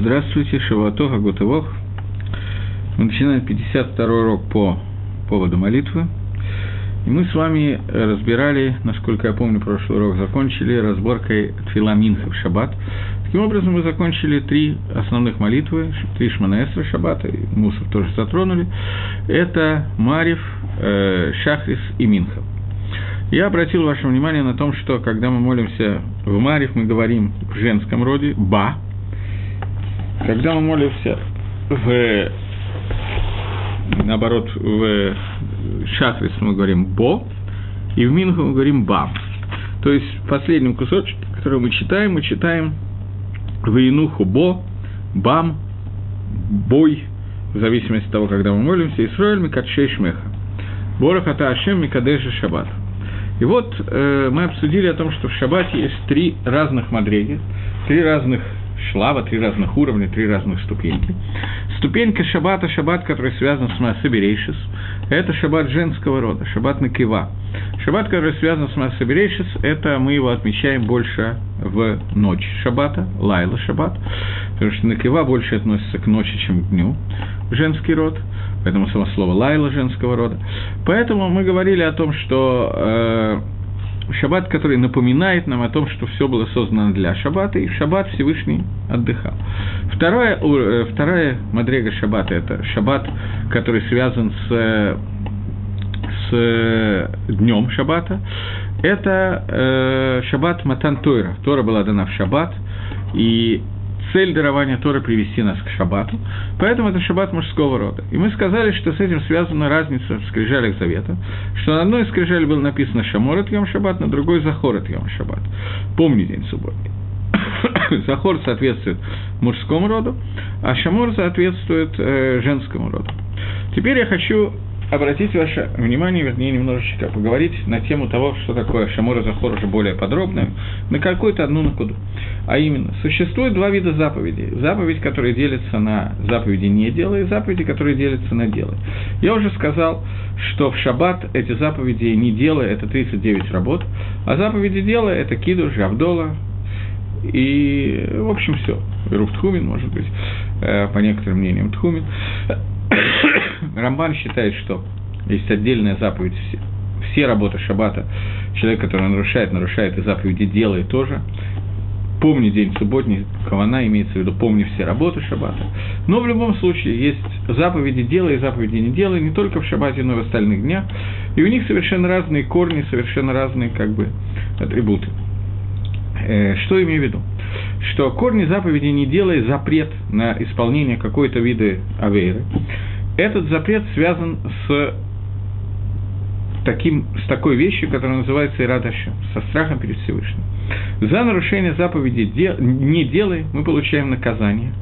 Здравствуйте, Шавуато, Гагутывох. Мы начинаем 52 урок по поводу молитвы. И мы с вами разбирали, насколько я помню, прошлый урок закончили разборкой Тфила Минха в Шаббат. Таким образом, мы закончили три основных молитвы, три Шманаэсра Шаббата, и Мусов тоже затронули. Это Марив, э, Шахрис и Минха. Я обратил ваше внимание на том, что когда мы молимся в Марив, мы говорим в женском роде «ба», когда мы молимся в наоборот, в Шахрис мы говорим «бо», и в Минху мы говорим «бам». То есть в последнем кусочке, который мы читаем, мы читаем «вейнуху бо», «бам», «бой», в зависимости от того, когда мы молимся, «Исроэль микадшей шмеха». «Борах ата Ашем микадеша шаббат». И вот э, мы обсудили о том, что в шаббате есть три разных мадреги, три разных שלב а, три разных уровня, три разных ступеньки. Ступенька шаббата, шаббат, который связан с מעשה בראשית, это шаббат женского рода, шаббат נקבה. Шаббат, который связан с מעשה בראשית, это мы его отмечаем больше в ночь шаббата, לילה שבת, потому что נקבה больше относится к ночи, чем к дню, женский род, поэтому само слово לילה женского рода. Поэтому мы говорили о том, что э, шаббат, который напоминает нам о том, что все было создано для шаббата, и в шаббат Всевышний отдыхал. Вторая, э, вторая мадрега шаббата – это шаббат, который связан с, с днем шаббата. Это э, шаббат Матан Тойра. Тора была дана в шаббат, и цель дарования Торы привести нас к шаббату, поэтому это шаббат мужского рода. И мы сказали, что с этим связана разница в скрижалях завета, что на одной из скрижалей было написано «Шаморот Йом Шаббат», на другой «Захорот Йом Шаббат». Помни день субботний. Захор соответствует мужскому роду, а Шамор соответствует э, женскому роду. Теперь я хочу обратить ваше внимание, вернее, немножечко поговорить на тему того, что такое Шамор и Захор уже более подробно, на какую-то одну накуду. А именно, существует два вида заповедей. Заповедь, которая делится на заповеди «не делай», и заповеди, которые делятся на «делай». Я уже сказал, что в шаббат эти заповеди «не делай» – это 39 работ, а заповеди «делай» – это киду, жавдола, и, в общем, все. Руфтхумин, может быть, э, по некоторым мнениям, Тхумин. Рамбан считает, что есть отдельная заповедь, все, все работы шаббата, человек, который нарушает, нарушает и заповеди делает тоже. Помни день субботний, кавана имеется в виду, помни все работы шаббата. Но в любом случае есть заповеди делай заповеди не делай, не только в шаббате, но и в остальных днях. И у них совершенно разные корни, совершенно разные как бы атрибуты. Э, что имею в виду? Что корни заповеди не делай запрет на исполнение какой-то виды авейры. Этот запрет связан с таким, с такой вещью, которая называется Ирадашем, со страхом перед Всевышним. За нарушение заповеди «не делай» мы получаем наказание.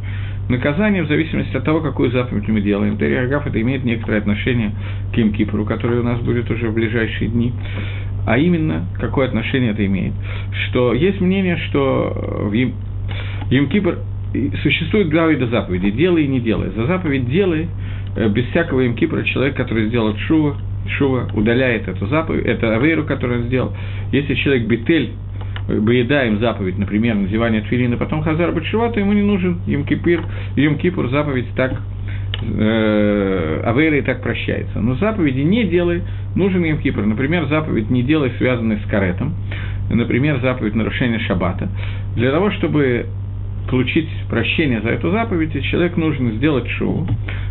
Наказание в зависимости от того, какую заповедь мы делаем. Дарьягав это имеет некоторое отношение к Имкипру, который у нас будет уже в ближайшие дни. А именно, какое отношение это имеет? Что есть мнение, что в Йом-Кипр существует два вида заповедей – делай и не делай. За заповедь «делай» э, без всякого Йом-Кипра человек, который сделал шува, шува удаляет эту заповедь, это авейру, которую он сделал. Если человек бетель, боедаем заповедь, например, надевание твилина, потом хазар бачува, то ему не нужен Йом-Кипр, Йом-Кипр заповедь так э, Авейра и так прощается. Но заповеди не делай, нужен им Кипр. Например, заповедь не делай, связанный с каретом. Например, заповедь нарушения шаббата. Для того, чтобы получить прощение за эту заповедь, человек нужно сделать шоу.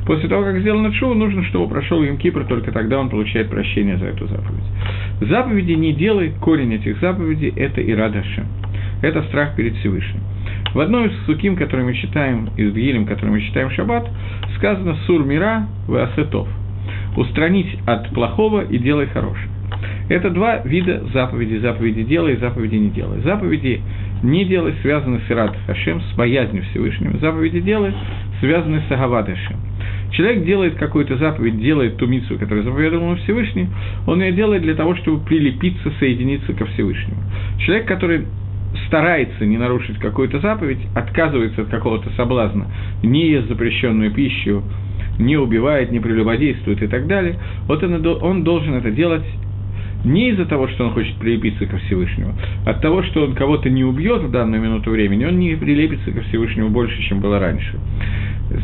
После того, как сделано шоу, нужно, чтобы прошел им Кипр, только тогда он получает прощение за эту заповедь. Заповеди не делай, корень этих заповедей – это Ирадашем. Это страх перед Всевышним. В одной из суким, который мы читаем, из Гилем, который мы читаем в Шаббат, сказано «Сур мира в асетов» – устранить от плохого и делай хорошее. Это два вида заповедей. Заповеди делай и заповеди не делай. Заповеди не делай связаны с Ират Хашем, с боязнью Всевышнего. Заповеди делай связаны с Агават Хашем. Человек делает какую-то заповедь, делает ту митцву, которую заповедовал ему Всевышний, он ее делает для того, чтобы прилепиться, соединиться ко Всевышнему. Человек, который старается не нарушить какую-то заповедь, отказывается от какого-то соблазна, не ест запрещенную пищу, не убивает, не прелюбодействует и так далее, вот он, он должен это делать не из-за того, что он хочет прилепиться ко Всевышнему, от того, что он кого-то не убьет в данную минуту времени, он не прилепится ко Всевышнему больше, чем было раньше.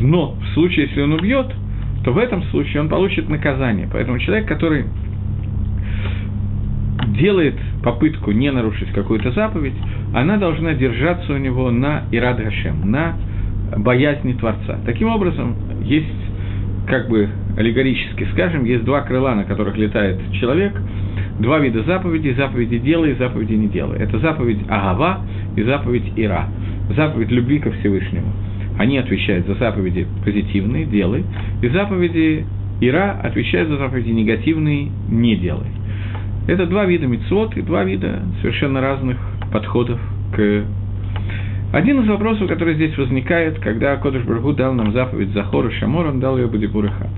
Но в случае, если он убьет, то в этом случае он получит наказание. Поэтому человек, который делает попытку не нарушить какую-то заповедь, она должна держаться у него на Ирад Гашем, на боязни Творца. Таким образом, есть, как бы аллегорически скажем, есть два крыла, на которых летает человек, два вида заповедей, заповеди делай и заповеди не делай. Это заповедь Агава и заповедь Ира, заповедь любви ко Всевышнему. Они отвечают за заповеди позитивные, делай, и заповеди Ира отвечают за заповеди негативные, не делай. Это два вида мецвод и два вида совершенно разных подходов к... Один из вопросов, который здесь возникает, когда Кодыш Баргу дал нам заповедь Захор и Шамор, он дал ее Бадибур и Хат.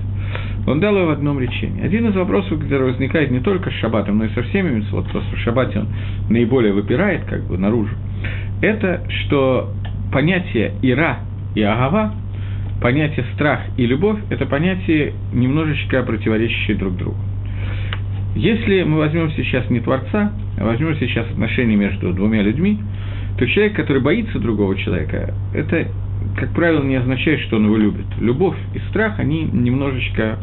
Он дал ее в одном речении. Один из вопросов, который возникает не только с Шаббатом, но и со всеми мецвод, просто в Шаббате он наиболее выпирает как бы наружу, это что понятие Ира и Агава, понятие страх и любовь – это понятия немножечко противоречащие друг другу. Если мы возьмем сейчас не Творца, а возьмем сейчас отношения между двумя людьми, то человек, который боится другого человека, это, как правило, не означает, что он его любит. Любовь и страх, они немножечко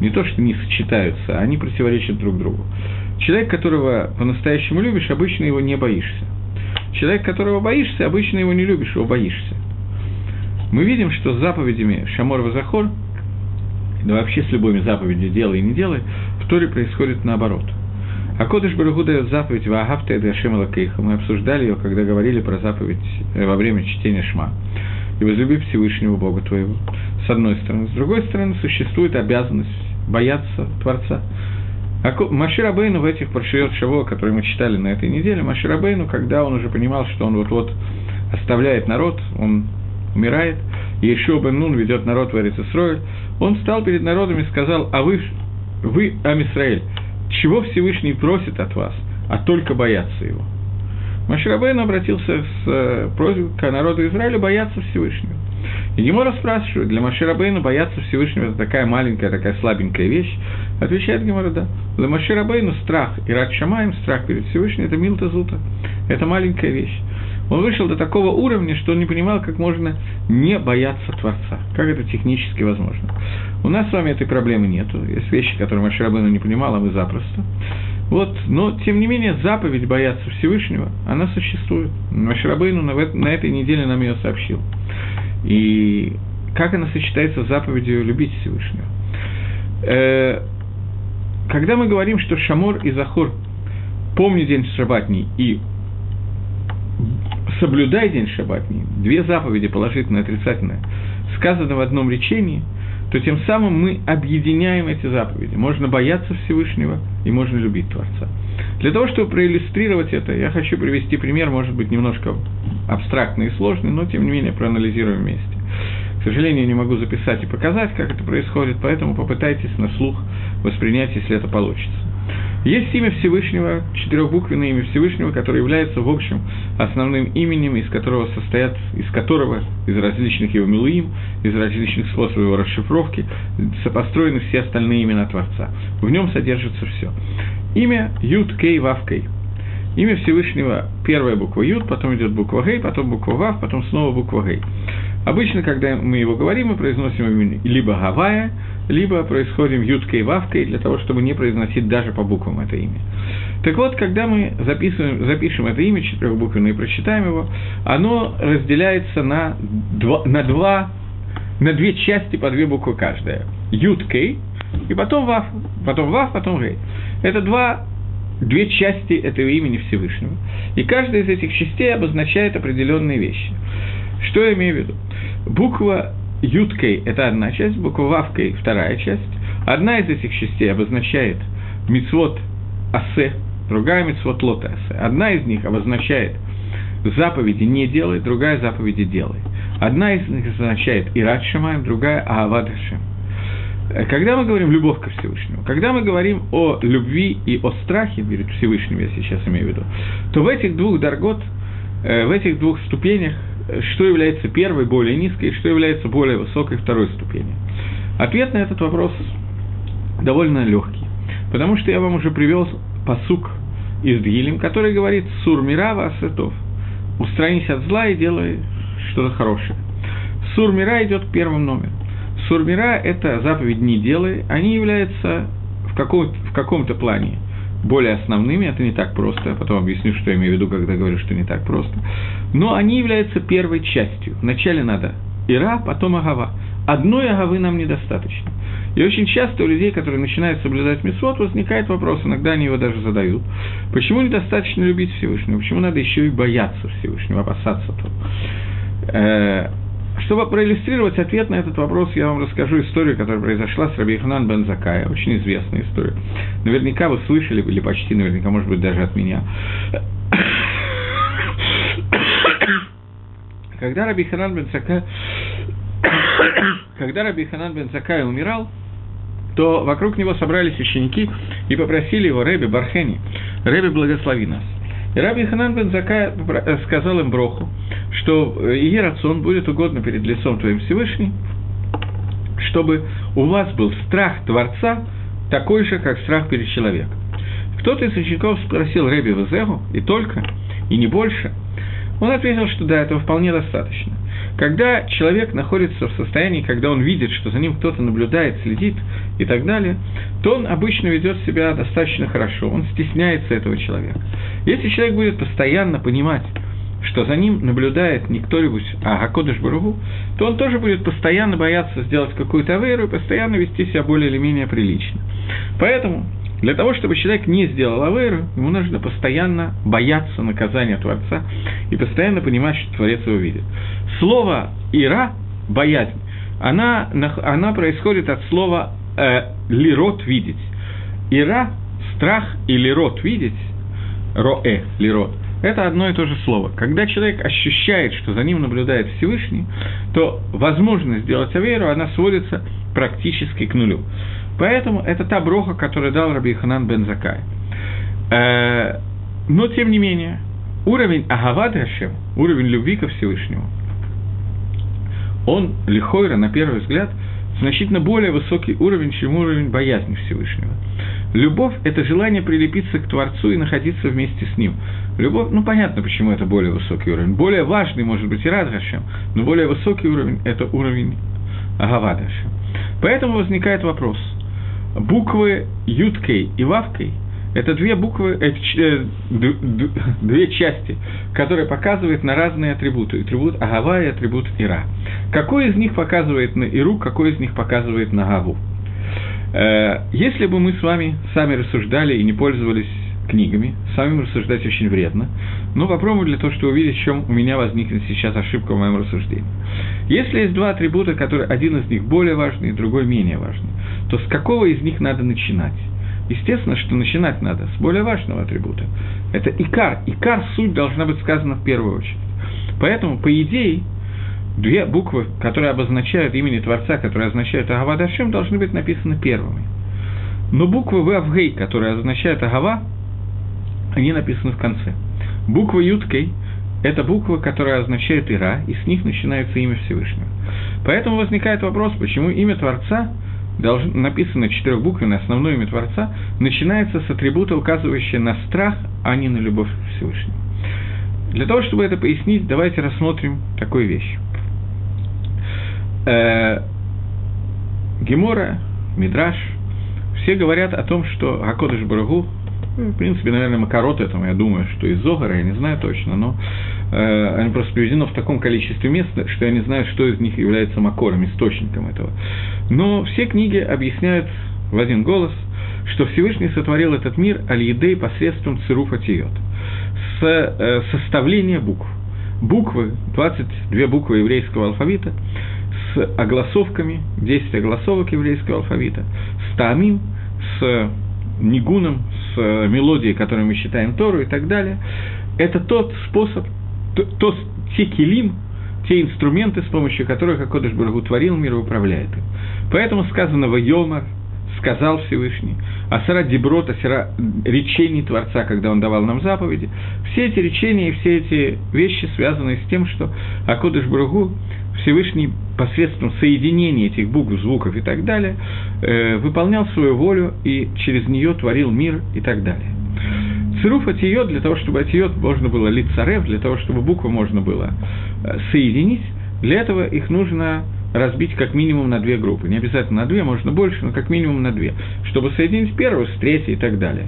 не то, что не сочетаются, а они противоречат друг другу. Человек, которого по-настоящему любишь, обычно его не боишься. Человек, которого боишься, обычно его не любишь, его боишься. Мы видим, что заповедями Шамор Вазахор, да вообще с любыми заповедями делай и не делай, в Торе происходит наоборот. А Кодыш Барагу дает заповедь Ваагавта и Ашем Лакейха. Мы обсуждали ее, когда говорили про заповедь э, во время чтения Шма. И возлюби Всевышнего Бога твоего. С одной стороны. С другой стороны, существует обязанность бояться Творца. А Маширабейну в этих паршиот Шаво, которые мы читали на этой неделе, Маширабейну, когда он уже понимал, что он вот-вот оставляет народ, он умирает, еще Бен Нун ведет народ в Эрицесрой, он встал перед народом и сказал, а вы вы, Амисраэль, чего Всевышний просит от вас, а только бояться его? Маширабейн обратился с э, просьбой к народу Израиля бояться Всевышнего. И Гемора спрашивает, для Маширабейна бояться Всевышнего – это такая маленькая, такая слабенькая вещь? Отвечает Гемора, да. Для Маширабейна страх и рад Шамаем, страх перед Всевышним – это милта зута. Это маленькая вещь. Он вышел до такого уровня, что он не понимал, как можно не бояться Творца, как это технически возможно. У нас с вами этой проблемы нету, есть вещи, которые Маширабыну не понимал, мы запросто. Вот, но, тем не менее, заповедь бояться Всевышнего, она существует. Маширабейну на этой неделе нам ее сообщил. И как она сочетается с заповедью любить Всевышнего. Э, когда мы говорим, что Шамор и Захор помни день шабатний и соблюдай день шаббатний, две заповеди, положительное и отрицательное, сказано в одном речении, то тем самым мы объединяем эти заповеди. Можно бояться Всевышнего и можно любить Творца. Для того, чтобы проиллюстрировать это, я хочу привести пример, может быть, немножко абстрактный и сложный, но тем не менее проанализируем вместе. К сожалению, не могу записать и показать, как это происходит, поэтому попытайтесь на слух воспринять, если это получится. Есть имя Всевышнего, четырехбуквенное имя Всевышнего, которое является, в общем, основным именем, из которого состоят, из которого, из различных его милуим, из различных способов его расшифровки, сопостроены все остальные имена Творца. В нем содержится все. Имя Юд Кей Вав Кей. Имя Всевышнего, первая буква Юд, потом идет буква Гей, потом буква Вав, потом снова буква Гей. Обычно, когда мы его говорим, мы произносим имя либо Гавая, либо происходим юткой и вавкой для того, чтобы не произносить даже по буквам это имя. Так вот, когда мы записываем, запишем это имя четырехбуквенное и прочитаем его, оно разделяется на два, на два на две части по две буквы каждая. Юткей и потом вав, потом вав, потом гей. Это два две части этого имени Всевышнего. И каждая из этих частей обозначает определенные вещи. Что я имею в виду? Буква Юткой – это одна часть, буква Вавкой – вторая часть. Одна из этих частей обозначает мицвод асе, другая мицвод лота асе. Одна из них обозначает заповеди не делай, другая заповеди делай. Одна из них означает ират шамаем, другая аавад Когда мы говорим любовь ко Всевышнему, когда мы говорим о любви и о страхе перед Всевышним, я сейчас имею в виду, то в этих двух даргот, э, в этих двух ступенях что является первой, более низкой, что является более высокой, второй ступенью? Ответ на этот вопрос довольно легкий. Потому что я вам уже привел посук из Дгилем, который говорит «Сур мира васетов» – «Устранись от зла и делай что-то хорошее». Сур мира идет первым номером. Сур мира – это заповедь «не делай», они являются в, каком- в каком-то плане более основными, это не так просто, я потом объясню, что я имею в виду, когда говорю, что не так просто. Но они являются первой частью. Вначале надо Ира, потом Агава. Одной Агавы нам недостаточно. И очень часто у людей, которые начинают соблюдать мисвод, возникает вопрос, иногда они его даже задают, почему недостаточно любить Всевышнего, почему надо еще и бояться Всевышнего, опасаться того. Э, чтобы проиллюстрировать ответ на этот вопрос, я вам расскажу историю, которая произошла с Раби Ханан бен Закая, очень известная история. Наверняка вы слышали, или почти наверняка, может быть, даже от меня. Когда Раби Ханан бен Закай, когда Раби Ханан бен Закай умирал, то вокруг него собрались ученики и попросили его, Рэби Бархени, Рэби, благослови нас. И Раби Ханан бен Закай э, сказал им Броху, что ее рацион будет угодно перед лицом Твоим Всевышним, чтобы у вас был страх Творца такой же, как страх перед человеком. Кто-то из учеников спросил Рэби Везегу, и только, и не больше. Он ответил, что да, этого вполне достаточно. Когда человек находится в состоянии, когда он видит, что за ним кто-то наблюдает, следит и так далее, то он обычно ведет себя достаточно хорошо, он стесняется этого человека. Если человек будет постоянно понимать, что за ним наблюдает не кто-нибудь, а Гакодыш Баругу, то он тоже будет постоянно бояться сделать какую-то аверу и постоянно вести себя более или менее прилично. Поэтому для того, чтобы человек не сделал аверу, ему нужно постоянно бояться наказания Творца и постоянно понимать, что Творец его видит. Слово «ира» – боязнь, она, она происходит от слова э, «лирот» – «видеть». «Ира» – страх и «лирот» – «видеть», «роэ» – «лирот» – это одно и то же слово. Когда человек ощущает, что за ним наблюдает Всевышний, то возможность сделать аверу, она сводится практически к нулю. Поэтому это та броха, которую дал Раби Ханан бен Закай. Э, но, тем не менее, уровень Агавад Хашем, уровень любви ко Всевышнему, он, лихойра, на первый взгляд, значительно более высокий уровень, чем уровень боязни Всевышнего. Любовь – это желание прилепиться к Творцу и находиться вместе с Ним. Любовь, ну понятно, почему это более высокий уровень. Более важный, может быть, и Радхашем, но более высокий уровень – это уровень Агавадашем. Поэтому возникает вопрос. Буквы Юткой и Вавкой – это две буквы, это, э, две части, которые показывают на разные атрибуты. Атрибут Агава и атрибут Ира. Какой из них показывает на Иру, какой из них показывает на Агаву? Э, если бы мы с вами сами рассуждали и не пользовались книгами, самим рассуждать очень вредно, но попробуем для того, чтобы увидеть, в чем у меня возникнет сейчас ошибка в моем рассуждении. Если есть два атрибута, которые один из них более важный, другой менее важный, то с какого из них надо начинать? Естественно, что начинать надо с более важного атрибута. Это икар. Икар суть должна быть сказана в первую очередь. Поэтому, по идее, две буквы, которые обозначают имени Творца, которые означают Агава Дашем, должны быть написаны первыми. Но буквы Вавгей, которые означают Агава, они написаны в конце. Буква Юткей – это буква, которая означает Ира, и с них начинается имя Всевышнего. Поэтому возникает вопрос, почему имя Творца, должно, написано четырехбуквенное основное имя Творца, начинается с атрибута, указывающего на страх, а не на любовь к Всевышнему. Для того, чтобы это пояснить, давайте рассмотрим такую вещь. Э, Гемора, Мидраш, все говорят о том, что Гакодыш Барагу, в принципе, наверное, Макарот этому, я думаю, что из Зогара, я не знаю точно, но э, они просто приведены в таком количестве мест, что я не знаю, что из них является Макором, источником этого. Но все книги объясняют в один голос, что Всевышний сотворил этот мир аль посредством цируфа тиот, с э, составления букв. Буквы, 22 буквы еврейского алфавита – с огласовками, 10 огласовок еврейского алфавита, с таамим, с нигуном, с мелодией, которую мы считаем Тору и так далее. Это тот способ, то, то, те килим, те инструменты, с помощью которых Акодыш Баргу творил мир и управляет им. Поэтому сказано Йомар, сказал Всевышний, асара деброт, асара речений Творца, когда он давал нам заповеди. Все эти речения и все эти вещи связаны с тем, что Акодыш Бругу Всевышний посредством соединения этих букв, звуков и так далее, э, выполнял свою волю и через нее творил мир и так далее. Цируф атиот, для того, чтобы атиот можно было лицарев, для того, чтобы буквы можно было э, соединить, для этого их нужно разбить как минимум на две группы. Не обязательно на две, можно больше, но как минимум на две, чтобы соединить первую с третьей и так далее.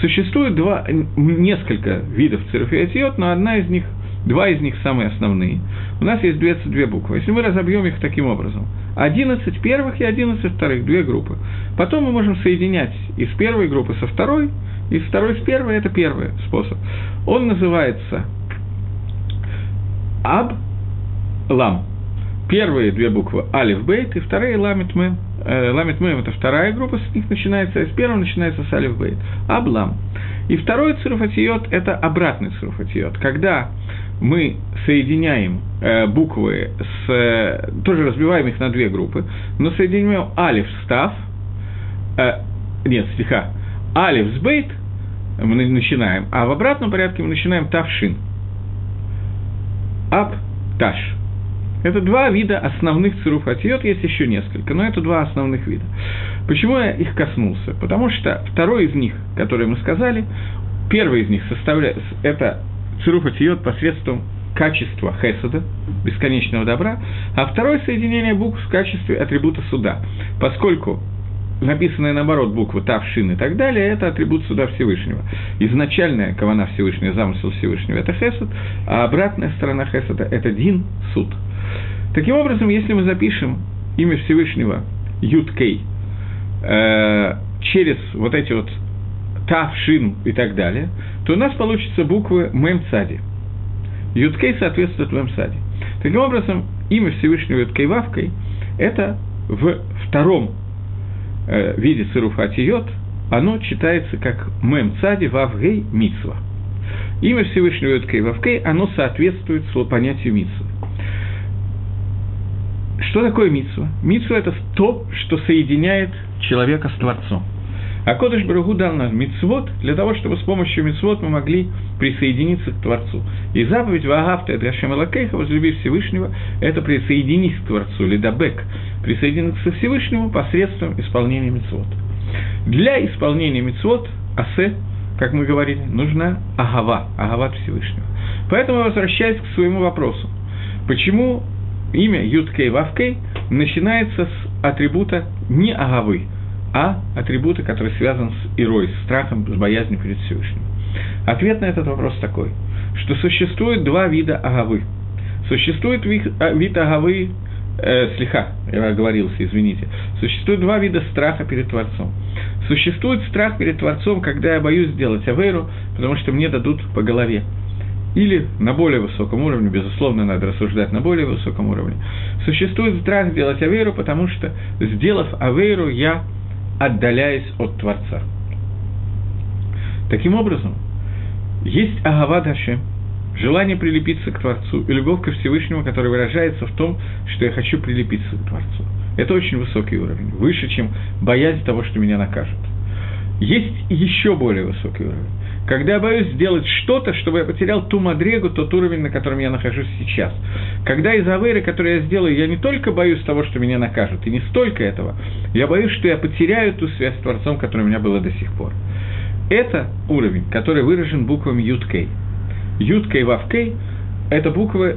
Существует два, несколько видов атиот, но одна из них – Два из них самые основные. У нас есть 22 буквы. Если мы разобьем их таким образом, 11 первых и 11 вторых, две группы. Потом мы можем соединять из первой группы со второй, из второй с первой, это первый способ. Он называется Аб Лам. Первые две буквы Алиф Бейт и вторые Ламит Мем. Э, ламит Мем – это вторая группа, с них начинается, а с первого начинается с Алиф Бейт. Аблам. И второй цуруфатиот – это обратный цуруфатиот, когда мы соединяем э, буквы, с, э, тоже разбиваем их на две группы, но соединяем алиф став, э, нет, стиха, алиф с бейт мы начинаем, а в обратном порядке мы начинаем тавшин. Ап, таш. Это два вида основных цируф есть еще несколько, но это два основных вида. Почему я их коснулся? Потому что второй из них, который мы сказали, первый из них составляет, это цируф атиот посредством качества хесада, бесконечного добра, а второе соединение букв в качестве атрибута суда, поскольку написанные наоборот буквы Тав, Шин и так далее, это атрибут суда Всевышнего. Изначальная кавана Всевышнего, замысел Всевышнего – это хесад, а обратная сторона хесада – это дин, суд. Таким образом, если мы запишем имя Всевышнего Юд Кей э, через вот эти вот Тав, Шин и так далее, то у нас получится буквы Мем Цади. Юткей соответствует Мем Цади. Таким образом, имя Всевышнего Юткей Вавкой – это в втором э, виде Йод, оно читается как Мем Цади Вавгей Мицва. Имя Всевышнего Юткей Вавкей, оно соответствует понятию Мицва. Что такое Мицва? Мицва – это то, что соединяет человека с Творцом. А Кодыш Барагу дал нам мицвод для того, чтобы с помощью мицвод мы могли присоединиться к Творцу. И заповедь Вагафта это Ашем Алакейха, возлюби Всевышнего, это присоединись к Творцу, лидабек, присоединиться к Всевышнему посредством исполнения мицвод. Для исполнения мицвод, асе, как мы говорили, нужна агава, агават Всевышнего. Поэтому я возвращаюсь к своему вопросу. Почему имя Юткей Вавкей начинается с атрибута не агавы, а атрибуты, которые связаны с ирой, с страхом, с боязнью перед Всевышним? Ответ на этот вопрос такой, что существует два вида агавы. Существует а, вид агавы, э, слеха, я оговорился, извините. Существует два вида страха перед Творцом. Существует страх перед Творцом, когда я боюсь сделать аверу, потому что мне дадут по голове. Или на более высоком уровне, безусловно, надо рассуждать на более высоком уровне. Существует страх сделать аверу, потому что, сделав аверу, я отдаляясь от Творца. Таким образом, есть Агава Хашем, желание прилепиться к Творцу, и любовь ко Всевышнему, которая выражается в том, что я хочу прилепиться к Творцу. Это очень высокий уровень, выше, чем боязнь того, что меня накажут. Есть еще более высокий уровень. Когда я боюсь сделать что-то, чтобы я потерял ту мадрегу, тот уровень, на котором я нахожусь сейчас. Когда из аверы, которые я сделаю, я не только боюсь того, что меня накажут, и не столько этого, я боюсь, что я потеряю ту связь с Творцом, которая у меня была до сих пор. Это уровень, который выражен буквами Юткей. Юткей Вавкей – это буквы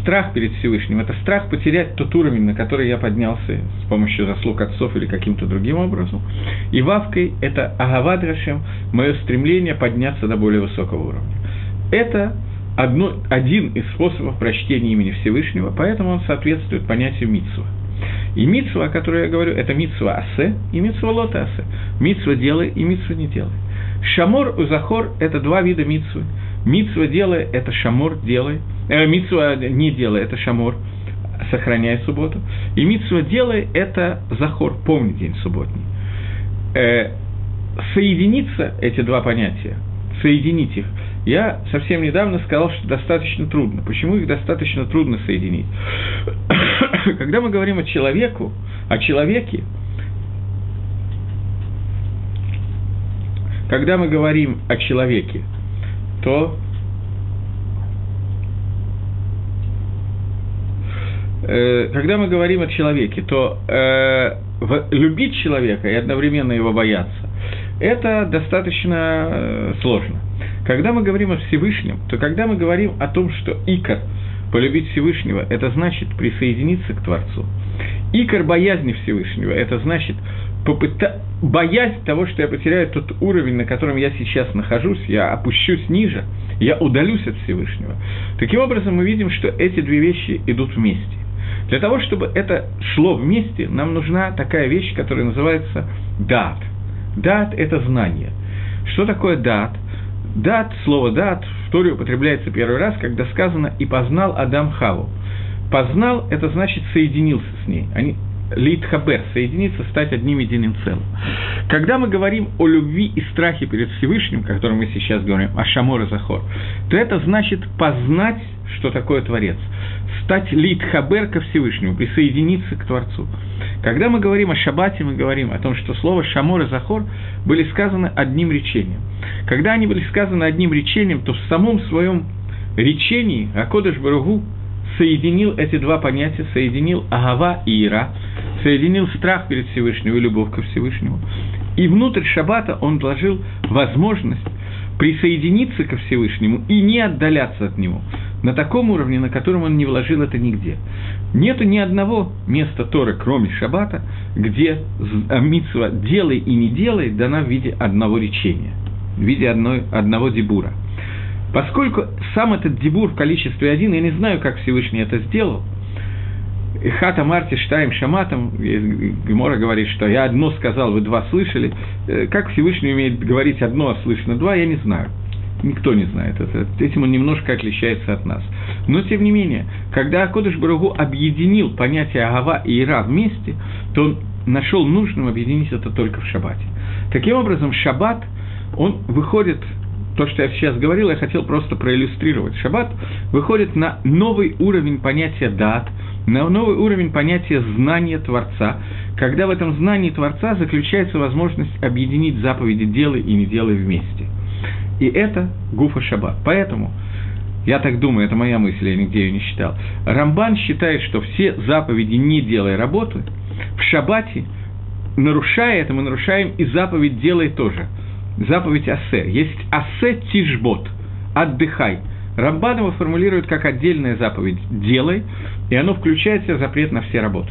страх перед Всевышним, это страх потерять тот уровень, на который я поднялся с помощью заслуг отцов или каким-то другим образом. И вавкой – это агавадрашем, мое стремление подняться до более высокого уровня. Это одно, один из способов прочтения имени Всевышнего, поэтому он соответствует понятию митсва. И митсва, о которой я говорю, это митсва асе и митсва лота асе. Митсва делай и митсва не делай. Шамор и захор – это два вида митсвы. Митсва делай – это шамор делай – Э, митсва не делай, это шамор, сохраняй субботу. И митсва делай, это захор, помни день субботний. Э, соединиться, эти два понятия, соединить их, я совсем недавно сказал, что достаточно трудно. Почему их достаточно трудно соединить? Когда мы говорим о человеку, о человеке, когда мы говорим о человеке, то э, когда мы говорим о человеке, то э, любить человека и одновременно его бояться, это достаточно э, сложно. Когда мы говорим о Всевышнем, то когда мы говорим о том, что Икар, полюбить Всевышнего, это значит присоединиться к Творцу. Икор боязни Всевышнего, это значит попыта... боязнь того, что я потеряю тот уровень, на котором я сейчас нахожусь, я опущусь ниже, я удалюсь от Всевышнего. Таким образом, мы видим, что эти две вещи идут вместе. Для того, чтобы это шло вместе, нам нужна такая вещь, которая называется дат. Дат – это знание. Что такое дат? Дат, слово дат в Торе употребляется первый раз, когда сказано «и познал Адам Хаву». Познал – это значит соединился с ней. Они Литхабер, соединиться, стать одним единым целым. Когда мы говорим о любви и страхе перед Всевышним, о котором мы сейчас говорим, о Шамор и Захор, то это значит познать, что такое Творец, стать Литхабер ко Всевышнему, присоединиться к Творцу. Когда мы говорим о Шабате, мы говорим о том, что слово Шамор и Захор были сказаны одним речением. Когда они были сказаны одним речением, то в самом своем речении Акодыш Баругу соединил эти два понятия, соединил Агава и Ира, соединил страх перед Всевышним и любовь ко Всевышнему. И внутрь Шаббата он вложил возможность присоединиться ко Всевышнему и не отдаляться от Него на таком уровне, на котором он не вложил это нигде. Нету ни одного места Торы, кроме Шаббата, где митсва «делай и не делай» дана в виде одного речения, в виде одной, одного дебура – Поскольку сам этот дебур в количестве один, я не знаю, как Всевышний это сделал, Хата Марти Штаем Шаматом, Гемора говорит, что я одно сказал, вы два слышали. Э, как Всевышний умеет говорить одно, а слышно два, я не знаю. Никто не знает это. Этим он немножко отличается от нас. Но, тем не менее, когда Акодыш Баругу объединил понятие Агава и Ира вместе, то он нашел нужным объединить это только в Шаббате. Таким образом, Шаббат, он выходит то, что я сейчас говорил, я хотел просто проиллюстрировать. Шаббат выходит на новый уровень понятия дат, на новый уровень понятия знания Творца, когда в этом знании Творца заключается возможность объединить заповеди «делай» и «не делай» вместе. И это Гуфа Шаббат. Поэтому, я так думаю, это моя мысль, я нигде ее не считал, Рамбан считает, что все заповеди «не делай работы» в Шаббате, нарушая это, мы нарушаем и заповедь «делай» тоже – заповедь Асе. Есть Асе Тишбот, отдыхай. Рамбан его формулирует как отдельная заповедь «делай», и оно включает в себя запрет на все работы.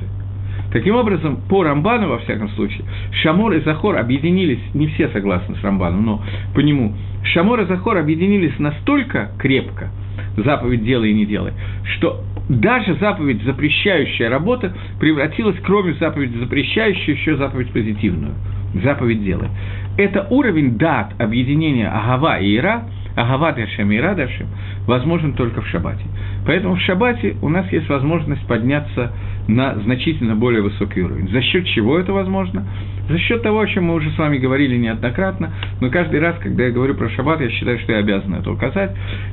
Таким образом, по Рамбану, во всяком случае, Шамор и Захор объединились, не все согласны с Рамбаном, но по нему, Шамор и Захор объединились настолько крепко, заповедь «делай» и «не делай», что даже заповедь «запрещающая работа» превратилась, кроме заповеди запрещающей, еще заповедь позитивную – заповедь делай. Это уровень дат объединения Агава и Ира, Агава Дашем и Ира Дашем, возможен только в Шаббате. Поэтому в Шаббате у нас есть возможность подняться на значительно более высокий уровень. За счет чего это возможно? За счет того, о чем мы уже с вами говорили неоднократно, но каждый раз, когда я говорю про шаббат, я считаю, что я обязан это указать,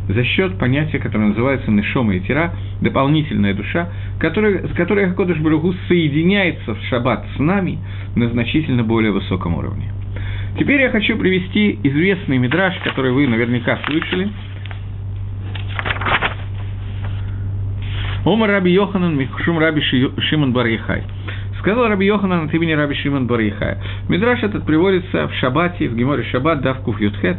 за счет понятия, которое называется нишома и тира, дополнительная душа, которая, с которой Акодыш Баругу соединяется в шаббат с нами на значительно более высоком уровне. Теперь я хочу привести известный мидраж, который вы наверняка слышали. Омар Раби Йоханан Михшум Раби Шимон Барьяхай. Сказал Раби Йоханан от имени Раби Шимон Барихая. Мидраш этот приводится в Шабате, в Геморе Шаббат, Давкуф Ютхет,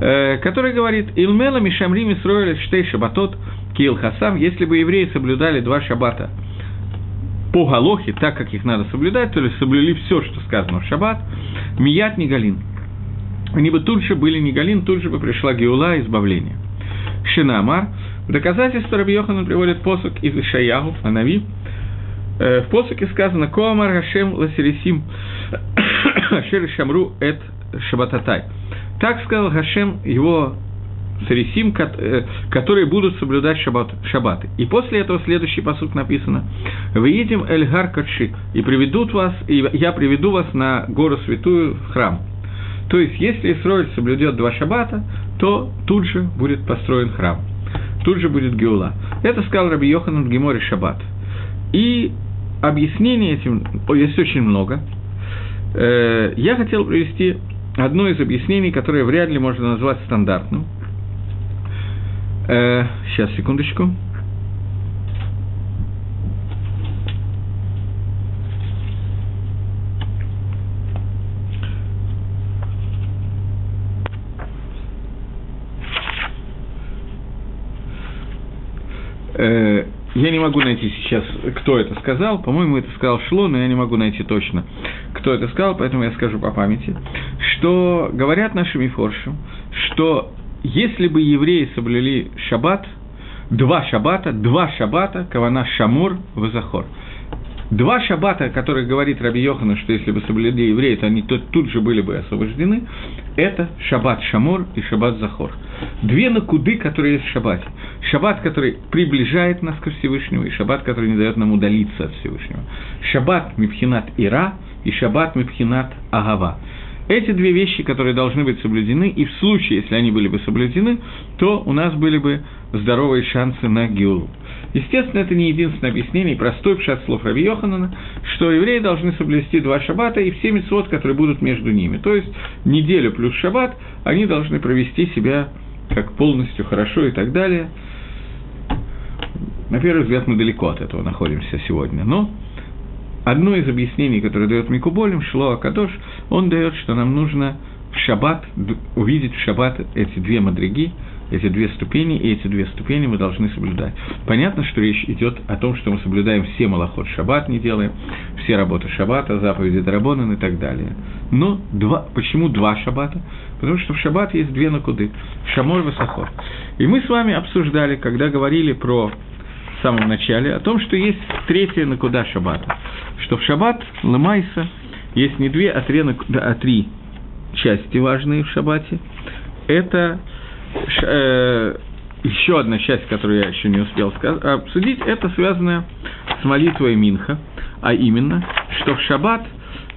э, который говорит, «Илмела Мишамри Мисроэль Штей Шабатот Киил Хасам, если бы евреи соблюдали два шаббата по Галохе, так как их надо соблюдать, то есть соблюли все, что сказано в шаббат, Мият Негалин. Они бы тут же были Негалин, тут же бы пришла Геула, избавление. Шинамар. В доказательство Раби Йоханан приводит посок из Ишаягу, Анави, Э, в посоке сказано «Коамар Хашем Ласерисим Ашер Шамру Эт Шабататай». Так сказал Хашем его Сарисим, э, которые будут соблюдать шаббат, шаббаты. И после этого следующий посуд написано «Выедем Эльгар Кадши, и приведут вас, и я приведу вас на гору святую в храм». То есть, если Исроиль соблюдет два шаббата, то тут же будет построен храм. Тут же будет Геула. Это сказал Раби Йоханан в Геморе Шаббат. И объяснений этим есть очень много. Э, я хотел привести одно из объяснений, которое вряд ли можно назвать стандартным. Э, сейчас, секундочку. Э, я не могу найти сейчас, кто это сказал. По-моему, это сказал Шло, но я не могу найти точно, кто это сказал, поэтому я скажу по памяти, что говорят наши мифорши, что если бы евреи соблюли шаббат, два шаббата, два шаббата, кавана шамур, вазахор – Два шаббата, которые говорит Раби Йохана, что если бы соблюдали евреи, то они тут, тут же были бы освобождены, это шаббат Шамор и шаббат Захор. Две накуды, которые есть в шаббате. Шаббат, который приближает нас ко Всевышнему, и шаббат, который не дает нам удалиться от Всевышнего. Шаббат Мипхинат Ира и шаббат Мипхинат Агава. Эти две вещи, которые должны быть соблюдены, и в случае, если они были бы соблюдены, то у нас были бы здоровые шансы на Геулу. Естественно, это не единственное объяснение, простой пшат слов Раби Йоханана, что евреи должны соблюсти два шаббата и все митцвот, которые будут между ними. То есть неделю плюс шаббат, они должны провести себя как полностью хорошо и так далее. На первый взгляд, мы далеко от этого находимся сегодня, но одно из объяснений, которое дает Микуболем, Шло Акадош, он дает, что нам нужно в шаббат, увидеть в шаббат эти две мадриги, эти две ступени, и эти две ступени мы должны соблюдать. Понятно, что речь идет о том, что мы соблюдаем все малоход шаббат, не делаем, все работы шаббата, заповеди Дарабонан и так далее. Но два, почему два шаббата? Потому что в шаббат есть две накуды – шамор и сахор. И мы с вами обсуждали, когда говорили про в самом начале, о том, что есть третья накуда шаббата, что в шаббат Ламайса есть не две, а три, а три части важные в шаббате. Это э, еще одна часть, которую я еще не успел сказать, обсудить, это связано с молитвой Минха, а именно, что в шаббат,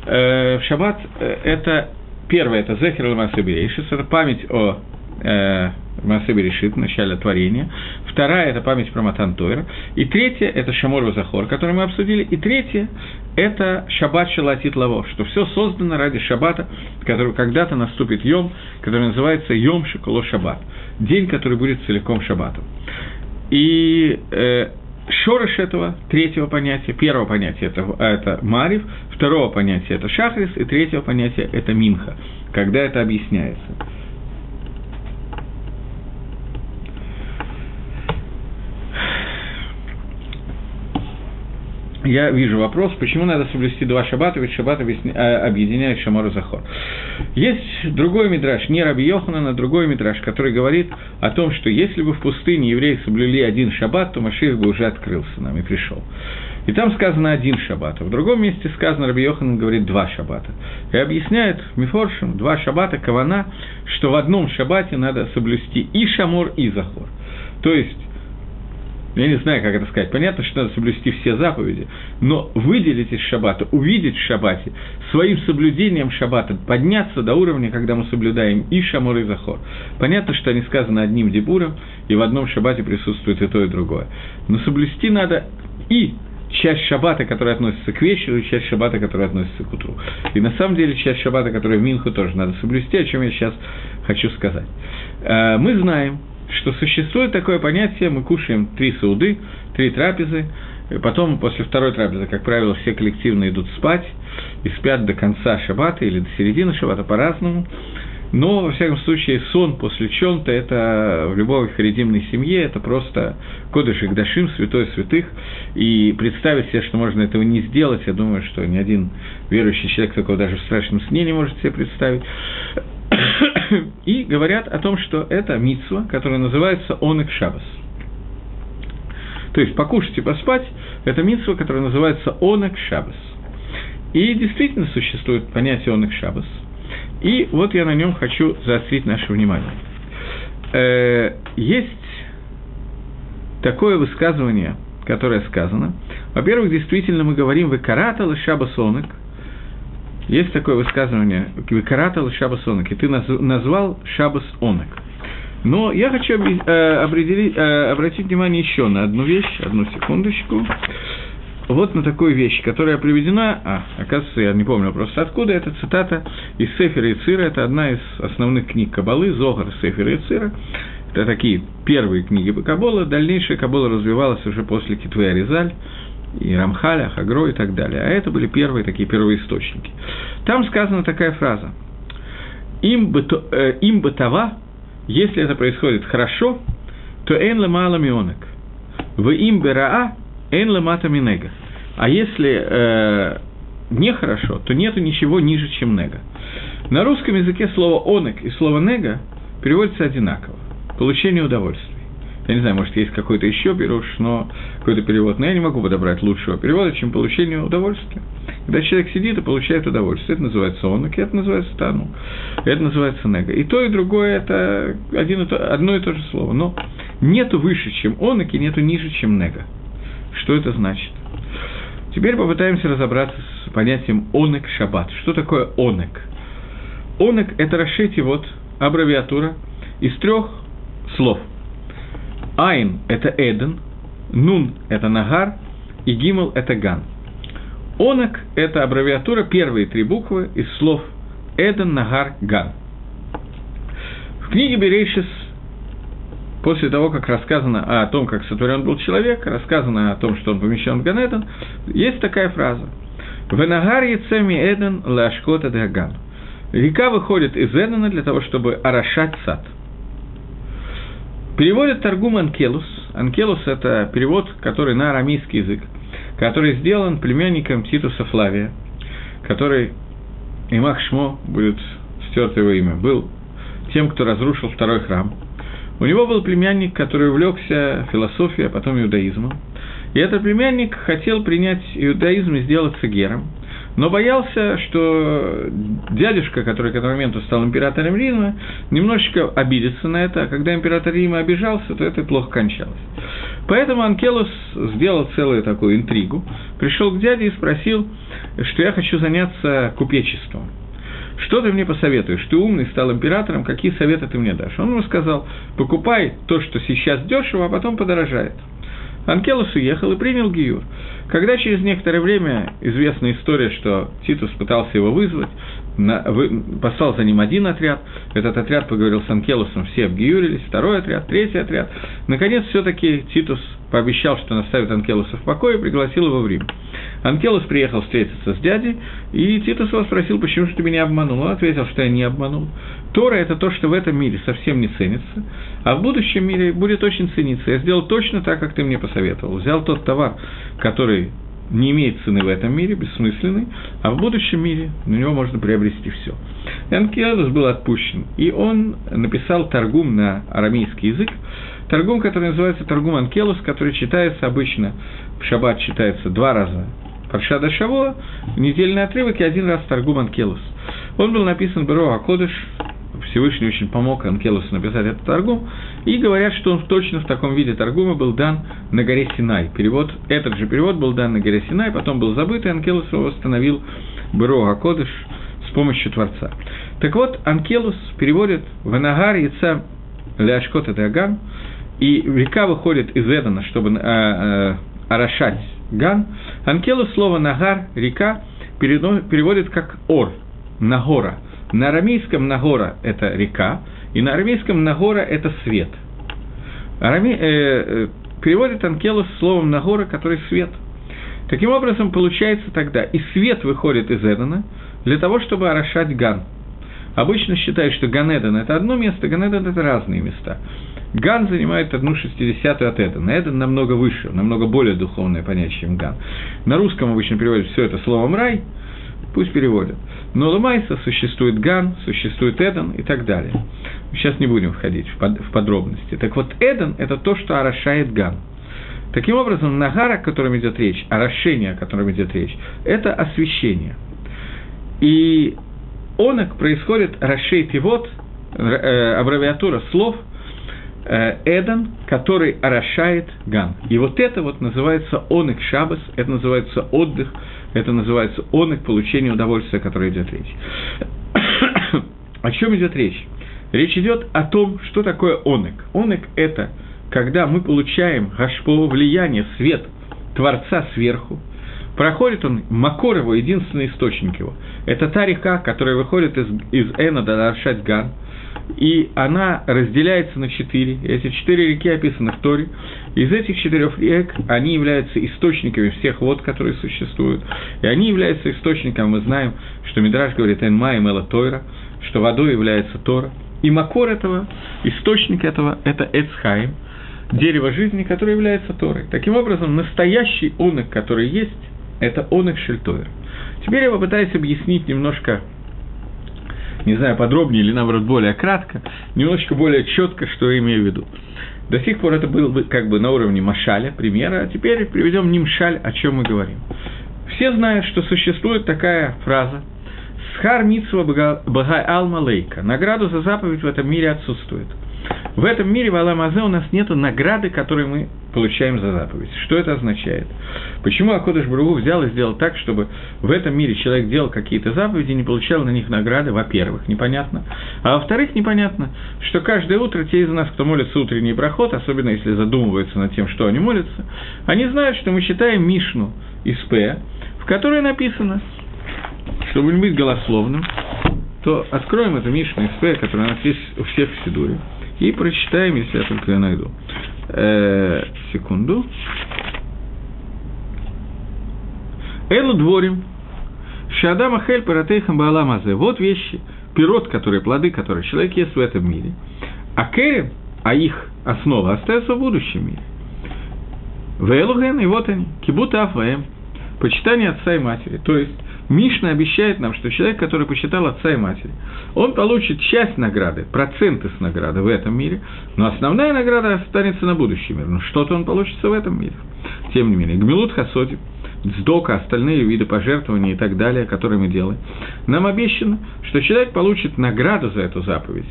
э, в шаббат э, это первое, это Зехер Ламасабирейшис, это память о э, Масеби решит в начале творения. Вторая – это память про Матан Тойр. И третья – это Шамор Захор, который мы обсудили. И третья – это Шаббат Шалатит Лаво, что все создано ради Шаббата, который когда-то наступит Йом, который называется Йом Шиколо Шаббат. День, который будет целиком Шаббатом. И э, Шорыш этого, третьего понятия, первого понятия это, это Марив, второго понятия это Шахрис, и третьего понятия это Минха, когда это объясняется. Я вижу вопрос, почему надо соблюсти два шаббата, ведь шаббат а, объединяет Шамор и Захор. Есть другой мидраж, не Раби Йоханан, а другой мидраж, который говорит о том, что если бы в пустыне евреи соблюли один шаббат, то Машиих бы уже открылся нам и пришел. И там сказано один шаббат, а в другом месте сказано, Раби Йоханан говорит два шаббата. И объясняет Мифоршим, два шаббата Кавана, что в одном шаббате надо соблюсти и Шамор, и Захор. То есть, я не знаю, как это сказать, понятно, что надо соблюсти все заповеди, но выделить из шаббата, увидеть в шаббате, своим соблюдением шаббата подняться до уровня, когда мы соблюдаем и шамор, и захор. Понятно, что они сказаны одним дебуром, и в одном шаббате присутствует и то, и другое. Но соблюсти надо и часть шаббата, которая относится к вечеру, и часть шаббата, которая относится к утру. И на самом деле часть шаббата, которая в Минху, тоже надо соблюсти, о чем я сейчас хочу сказать. Э, мы знаем, что существует такое понятие, мы кушаем три сауды, три трапезы, потом после второй трапезы, как правило, все коллективно идут спать и спят до конца шаббата или до середины шаббата по-разному. Но, во всяком случае, сон после чонта – это в любой харидимной семье, это просто кодыш Игдашим, святой святых. И представить себе, что можно этого не сделать, я думаю, что ни один верующий человек такого даже в страшном сне не может себе представить и говорят о том, что это митсва, которая называется онек шабас. То есть покушать и поспать – это митсва, которая называется онек шабас. И действительно существует понятие онек шабас. И вот я на нем хочу заострить наше внимание. Э, есть такое высказывание, которое сказано. Во-первых, действительно мы говорим «Векаратал шабас онек», есть такое высказывание «Карата Шабас Онок», и ты назвал Шабас Онок. Но я хочу э, э, обратить внимание еще на одну вещь, одну секундочку. вот на такую вещь, которая приведена, а, оказывается, я не помню просто откуда, это цитата из Сефера и Цира, это одна из основных книг Кабалы, Зогар, Сефера и Цира, это такие первые книги Кабола, дальнейшая Кабола развивалась уже после Китвы Аризаль, и Рамхаля, Хагро и так далее. А это были первые такие первоисточники. Там сказана такая фраза. Им бы, э, если это происходит хорошо, то эн мало мионек. В им бы раа, эн мата минега. А если э, нехорошо, то нету ничего ниже, чем нега. На русском языке слово онек и слово нега переводятся одинаково. Получение удовольствия. Я не знаю, может, есть какой-то еще пируш, но какой-то перевод, но я не могу подобрать лучшего перевода, чем получение удовольствия. Когда человек сидит и получает удовольствие, это называется онок, это называется тану, это называется нега. И то, и другое – это один и то, одно и то же слово. Но нету выше, чем онок, и нету ниже, чем нега. Что это значит? Теперь попытаемся разобраться с понятием онек шаббат. Что такое онек? Онек – это расшите вот аббревиатура из трех слов – Айн – это Эден, Нун – это Нагар, и Гимл – это Ган. Онок – это аббревиатура, первые три буквы из слов Эден, Нагар, Ган. В книге Берейшис, после того, как рассказано о том, как сотворен был человек, рассказано о том, что он помещен в Ганеден, есть такая фраза. «Венагар яцеми Эден лашкота даган». Река выходит из Эдена для того, чтобы орошать сад – Переводит Таргум Анкелус. Анкелус – это перевод, который на арамейский язык, который сделан племянником Титуса Флавия, который, Имах Шмо, будет стерто его имя, был тем, кто разрушил второй храм. У него был племянник, который увлекся философией, а потом иудаизмом. И этот племянник хотел принять иудаизм и сделаться гером – но боялся, что дядюшка, который к этому моменту стал императором Рима, немножечко обидится на это, а когда император Рима обижался, то это плохо кончалось. Поэтому Анкелус сделал целую такую интригу, пришел к дяде и спросил, что я хочу заняться купечеством. Что ты мне посоветуешь? Ты умный, стал императором, какие советы ты мне дашь? Он ему сказал, покупай то, что сейчас дешево, а потом подорожает. Анкелус уехал и принял Гиюр. Когда через некоторое время известна история, что Титус пытался его вызвать, на, вы, послал за ним один отряд, этот отряд поговорил с Анкелусом, все обгиюрились, второй отряд, третий отряд. Наконец, все-таки Титус пообещал, что наставит Анкелуса в покое и пригласил его в Рим. Анкелус приехал встретиться с дядей, и Титус его спросил, почему же ты меня обманул. Он ответил, что я не обманул. Тора – это то, что в этом мире совсем не ценится, а в будущем мире будет очень цениться. Я сделал точно так, как ты мне посоветовал. Взял тот товар, который не имеет цены в этом мире, бессмысленный, а в будущем мире на него можно приобрести все. Анкелус был отпущен, и он написал торгум на арамейский язык, торгум, который называется торгум Анкелус, который читается обычно, в шаббат читается два раза Паршада Шаво, недельный отрывок и один раз торгум Анкелус. Он был написан Беро Акодыш, Всевышний очень помог Анкелусу написать этот торгум, и говорят, что он точно в таком виде торгума был дан на горе Синай. Перевод, этот же перевод был дан на горе Синай, потом был забыт, и Анкелус его восстановил Беро Акодыш с помощью Творца. Так вот, Анкелус переводит «Ванагар яйца ляшкот Даган», и река выходит из Эдена, чтобы э, э, орошать Ган. Анкелус слово «нагар», «река» переводит как «ор», «нагора», на арамейском Нагора – это река, и на арамейском Нагора – это свет. Араме... Э, э, переводит Анкелус словом Нагора, который свет. Таким образом, получается тогда, и свет выходит из Эдена для того, чтобы орошать גן. Обычно считают, что גן עדן – это одно место, גן עדן – это разные места. גן занимает одну шестидесятую от עדן а. עדן намного выше, намного более духовное понятие, чем גן. На русском обычно переводят все это словом «рай», пусть переводят. Но למעשה существует גן, существует עדן и так далее. Сейчас не будем входить в, под, в подробности. Так вот, עדן – это то, что орошает גן. Таким образом, נהר, о котором идет речь, орошение, о котором идет речь, это освещение. И онок происходит, расшей пивот, э, аббревиатура слов, э, Эден, который орошает Ган. И вот это вот называется онок шабас, это называется отдых, это называется онок, получение удовольствия, о котором идет речь. о чем идет речь? Речь идет о том, что такое онок. Онок – это когда мы получаем гашпо влияние, свет Творца сверху, проходит он, Макор его, единственный источник его. Это та река, которая выходит из, из Эна до Аршать Ган, и она разделяется на четыре. Эти четыре реки описаны в Торе. Из этих четырех рек они являются источниками всех вод, которые существуют. И они являются источником, мы знаем, что Мидраш говорит «Энма и Мела Тойра», что водой является Тора. И макор этого, источник этого – это Эцхайм, дерево жизни, которое является Торой. Таким образом, настоящий онок, который есть, это онок Шельтойр. Теперь я попытаюсь объяснить немножко не знаю, подробнее или, наоборот, более кратко, немножечко более четко, что я имею в виду. До сих пор это было как бы на уровне машаля, примера, а теперь приведем нимшаль, о чем мы говорим. Все знают, что существует такая фраза «Схар митсва багай алма лейка» – награду за заповедь в этом мире отсутствует. В этом мире в Аламазе у нас нет награды, которую мы получаем за заповедь. Что это означает? Почему Акодыш Бругу взял и сделал так, чтобы в этом мире человек делал какие-то заповеди и не получал на них награды, во-первых, непонятно. А во-вторых, непонятно, что каждое утро те из нас, кто молится утренний проход, особенно если задумываются над тем, что они молятся, они знают, что мы читаем Мишну из П, в которой написано, чтобы не быть голословным, то откроем эту Мишну из П, которая у нас есть у всех в Сидуре, и прочитаем, если я только ее найду. Э, секунду. Элу дворим. Шадама хель паратейхам бааламазе. Вот вещи, пирот, которые, плоды, которые человек ест в этом мире. А керем, а их основа остается в будущем мире. Вэлуген, и вот они, кибут афаем, почитание отца и матери. То есть, Мишна обещает нам, что человек, который посчитал отца и матери, он получит часть награды, проценты с награды в этом мире, но основная награда останется на будущем мире. Но что-то он получится в этом мире. Тем не менее, Гмилут Хасоди, Сдока, остальные виды пожертвований и так далее, которые мы делаем, нам обещано, что человек получит награду за эту заповедь